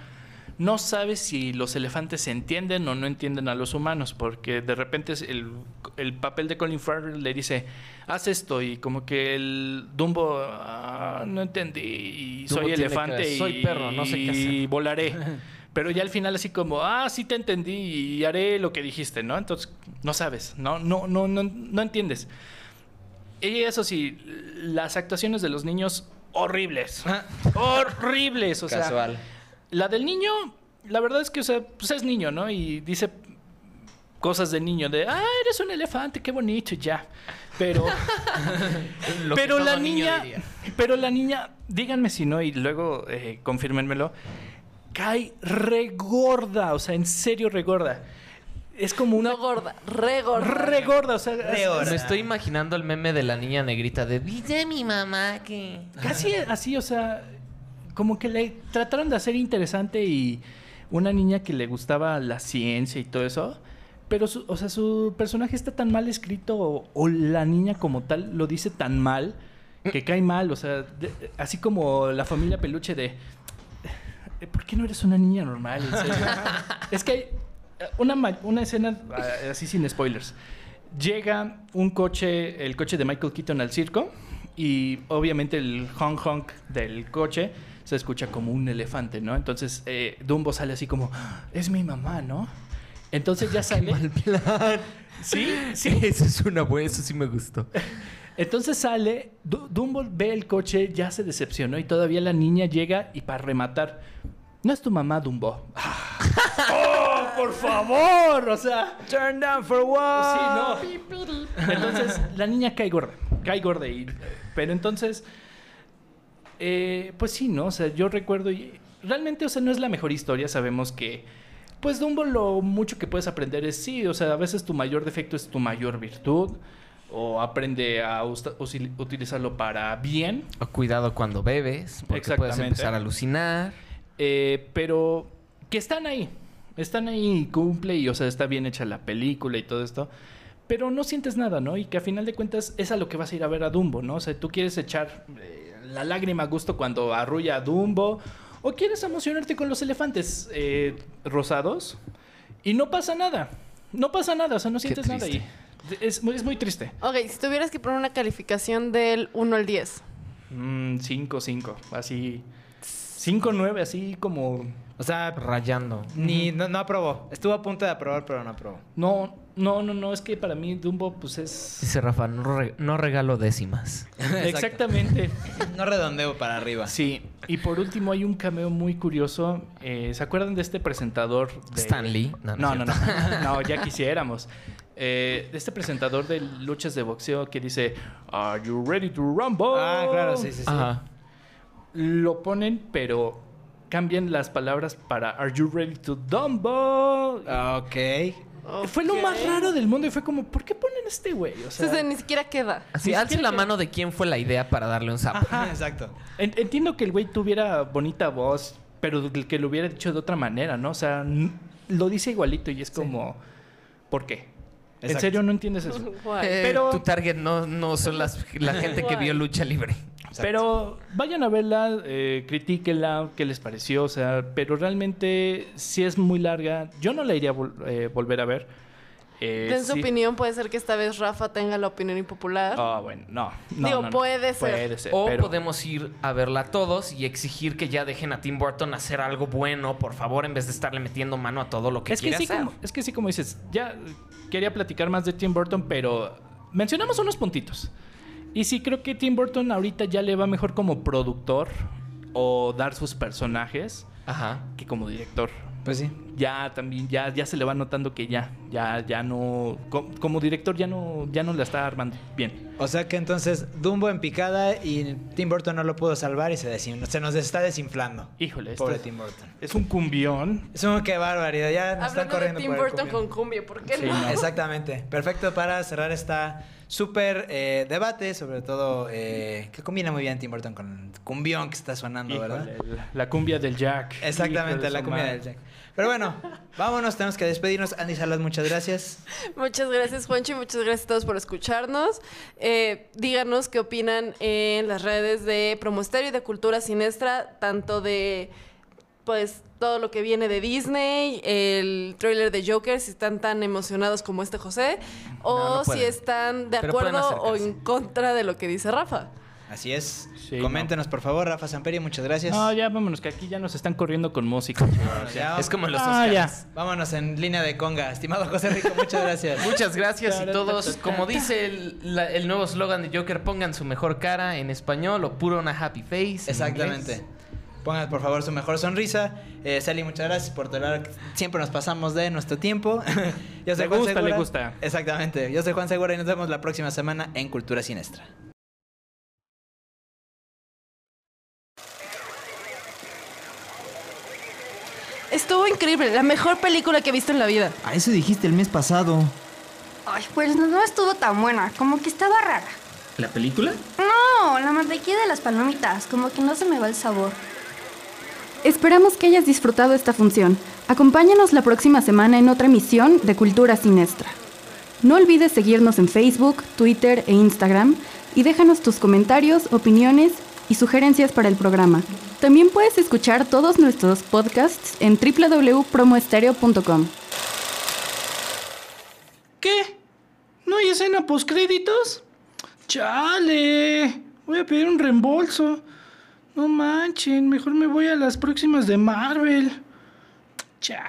Speaker 2: No sabes si los elefantes se entienden o no entienden a los humanos, porque de repente el, el papel de Colin Farrell le dice, haz esto, y como que el Dumbo, "Ah, no entendí, y
Speaker 4: Dumbo
Speaker 2: soy elefante
Speaker 4: que- soy
Speaker 2: y,
Speaker 4: perro, no sé qué hacer".
Speaker 2: y volaré. Pero ya al final así como, ah, sí te entendí y haré lo que dijiste, ¿no? Entonces, no sabes, no, no, no, no, no entiendes. Y eso sí, las actuaciones de los niños horribles. horribles, o sea.
Speaker 3: Casual.
Speaker 2: La del niño, la verdad es que, o sea, pues es niño, ¿no? Y dice cosas de niño, de, ah, eres un elefante, qué bonito, y ya. Pero,
Speaker 4: Lo que
Speaker 2: pero la niña, pero la niña, díganme si no, y luego eh, confírmenmelo, cae regorda, o sea, en serio regorda. Es como una...
Speaker 5: No gorda, re gorda.
Speaker 2: Regorda, o sea,
Speaker 3: Re gorda.
Speaker 4: Me estoy imaginando el meme de la niña negrita de dice mi mamá que.
Speaker 2: Casi así, o sea, como que le trataron de hacer interesante y una niña que le gustaba la ciencia y todo eso. Pero, su, o sea, su personaje está tan mal escrito o, o la niña como tal lo dice tan mal que cae mal. O sea, de- así como la familia peluche de... "Eh, ¿Por qué no eres una niña normal? En serio?". es que hay una, una escena, ah, así sin spoilers. Llega un coche, el coche de Michael Keaton al circo y obviamente el honk honk del coche se escucha como un elefante, ¿no? Entonces eh, Dumbo sale así como, "Ah, es mi mamá, ¿no? Entonces ya sale... Sí, sí.
Speaker 4: Eso es una buena, eso sí me gustó.
Speaker 2: Entonces sale, Du- Dumbo ve el coche, ya se decepcionó y todavía la niña llega y para rematar, no es tu mamá, Dumbo. ¡Oh, por favor! O sea,
Speaker 3: Turn down for what?
Speaker 2: sí, no. Entonces la niña cae gorda, cae gorda. Y, pero entonces, eh, pues sí, ¿no? O sea, yo recuerdo y realmente, o sea, no es la mejor historia. Sabemos que, pues Dumbo lo mucho que puedes aprender es sí, o sea, a veces tu mayor defecto es tu mayor virtud. O aprende a utilizarlo para bien.
Speaker 4: O cuidado cuando bebes, porque puedes empezar a alucinar.
Speaker 2: Eh, pero que están ahí. Están ahí y cumple y, o sea, está bien hecha la película y todo esto. Pero no sientes nada, ¿no? Y que a final de cuentas es a lo que vas a ir a ver a Dumbo, ¿no? O sea, tú quieres echar eh, la lágrima a gusto cuando arrulla a Dumbo O quieres emocionarte con los elefantes eh, rosados y no pasa nada. No pasa nada, o sea, no sientes nada ahí. Es, muy- es muy triste.
Speaker 5: Ok, si tuvieras que poner una calificación del 1 al 10.
Speaker 2: 5, 5, así. 5, 9, así como...
Speaker 3: O sea,
Speaker 4: Rayando.
Speaker 3: ni, no, no aprobó. Estuvo a punto de aprobar, pero no aprobó.
Speaker 2: No, no, no, no, es que para mí Dumbo pues es...
Speaker 4: Dice Rafa, no, re- no regalo décimas.
Speaker 2: Exactamente.
Speaker 3: No redondeo para arriba.
Speaker 2: Sí, y por último hay un cameo muy curioso. Eh, ¿Se acuerdan de este presentador? De...
Speaker 4: Stan Lee.
Speaker 2: No,
Speaker 4: No,
Speaker 2: no,
Speaker 4: no,
Speaker 2: no, no, ya quisiéramos. Eh, de este presentador de luchas de boxeo que dice, Are you ready to rumble?
Speaker 3: Ah, claro, sí, sí, sí.
Speaker 4: Ajá.
Speaker 2: Lo ponen, pero cambian las palabras para Are you ready to Dumbo?
Speaker 3: Ok.
Speaker 2: Fue lo más raro del mundo y fue como, ¿por qué ponen este güey? O
Speaker 5: sea, ni siquiera queda.
Speaker 4: Así, alce la mano de quién fue la idea para darle un sapo.
Speaker 2: Ajá.
Speaker 3: Exacto.
Speaker 2: En- Entiendo que el güey tuviera bonita voz, pero que lo hubiera dicho de otra manera, ¿no? O sea, n- lo dice igualito y es como, ¿por qué? ¿En serio no entiendes eso?
Speaker 4: Eh,
Speaker 2: Pero-
Speaker 4: tu target no, no son las, la gente que vio lucha libre.
Speaker 2: Pero vayan a verla, eh, critíquenla, qué les pareció, o sea, pero realmente sí es muy larga. Yo no la iría a vol- eh, volver a ver. Eh,
Speaker 5: en su
Speaker 2: sí-
Speaker 5: opinión, puede ser que esta vez Rafa tenga la opinión impopular.
Speaker 2: Ah, bueno, no. no,
Speaker 5: Digo,
Speaker 2: no, no.
Speaker 5: puede ser.
Speaker 2: Puede ser,
Speaker 4: O
Speaker 2: pero-
Speaker 4: podemos ir a verla todos y exigir que ya dejen a Tim Burton hacer algo bueno, por favor, en vez de estarle metiendo mano a todo lo que
Speaker 2: es que, sí,
Speaker 4: hacer.
Speaker 2: como, es que sí, como dices, ya quería platicar más de Tim Burton, pero mencionamos unos puntitos. Y sí creo que Tim Burton ahorita ya le va mejor como productor o dar sus personajes
Speaker 4: Ajá.
Speaker 2: que como director.
Speaker 3: Pues sí.
Speaker 2: Ya también, ya, ya se le va notando que ya, ya, ya no, co- como director ya no, ya no la está armando bien.
Speaker 3: O sea que entonces Dumbo en picada y Tim Burton no lo pudo salvar y se, desin- se nos está desinflando.
Speaker 2: Híjole,
Speaker 3: Pobre
Speaker 2: es,
Speaker 3: Tim Burton.
Speaker 2: es un cumbión.
Speaker 3: Es un qué barbaridad. Ya nos están
Speaker 5: Hablando de
Speaker 3: corriendo
Speaker 5: Tim
Speaker 3: por el
Speaker 5: Burton con cumbia, ¿por qué
Speaker 2: Sí,
Speaker 5: no?
Speaker 2: ¿no?
Speaker 3: Exactamente. Perfecto para cerrar esta súper eh, debate, sobre todo que combina muy bien Tim Burton con el cumbión que está sonando, ¿verdad?
Speaker 2: La, la cumbia del Jack.
Speaker 3: Exactamente,
Speaker 2: de
Speaker 3: la cumbia del Jack. Pero bueno, vámonos, tenemos que despedirnos. Andy Salas, muchas gracias.
Speaker 5: Muchas gracias, Juancho, y muchas gracias a todos por escucharnos. Eh, díganos qué opinan en las redes de Promosterio y de Cultura Sinestra, tanto de pues todo lo que viene de Disney, el tráiler de Joker, si están tan emocionados como este José, o
Speaker 4: No, no
Speaker 5: si están de acuerdo o en contra de lo que dice Rafa.
Speaker 3: Así es.
Speaker 2: Sí,
Speaker 3: Coméntenos, por favor, Rafa Samperio, muchas gracias.
Speaker 2: No, ya vámonos, que aquí ya nos están corriendo con música.
Speaker 3: Vámonos, ya.
Speaker 4: Es como en los
Speaker 2: Ah, ya.
Speaker 3: Vámonos en línea de conga. Estimado José Rico, muchas gracias.
Speaker 4: Muchas gracias y todos, como dice el, la- el nuevo slogan de Joker, pongan su mejor cara en español o puro una happy face. en
Speaker 3: Exactamente. Pongan por favor su mejor sonrisa. Eh, Sally, muchas gracias por tolerar. Siempre nos pasamos de nuestro tiempo. Yo soy
Speaker 2: Le
Speaker 3: Juan
Speaker 2: gusta,
Speaker 3: Segura.
Speaker 2: le gusta.
Speaker 3: Exactamente. Yo soy Juan Segura y nos vemos la próxima semana en Cultura Sinestra.
Speaker 5: Estuvo increíble, la mejor película que he visto en la vida.
Speaker 6: A eso dijiste el mes pasado.
Speaker 7: Ay, pues no, no estuvo tan buena, como que estaba rara.
Speaker 6: ¿La película?
Speaker 7: No, la mantequilla de las palomitas, como que no se me va el sabor.
Speaker 1: Esperamos que hayas disfrutado esta función. Acompáñanos la próxima semana en otra emisión de Cultura Sinestra. No olvides seguirnos en Facebook, Twitter e Instagram y déjanos tus comentarios, opiniones y sugerencias para el programa. También puedes escuchar todos nuestros podcasts en www.promoestereo.com.
Speaker 2: ¿Qué? ¿No hay escena postcréditos? ¡Chale! Voy a pedir un reembolso. No manchen, mejor me voy a las próximas de Marvel. Cha.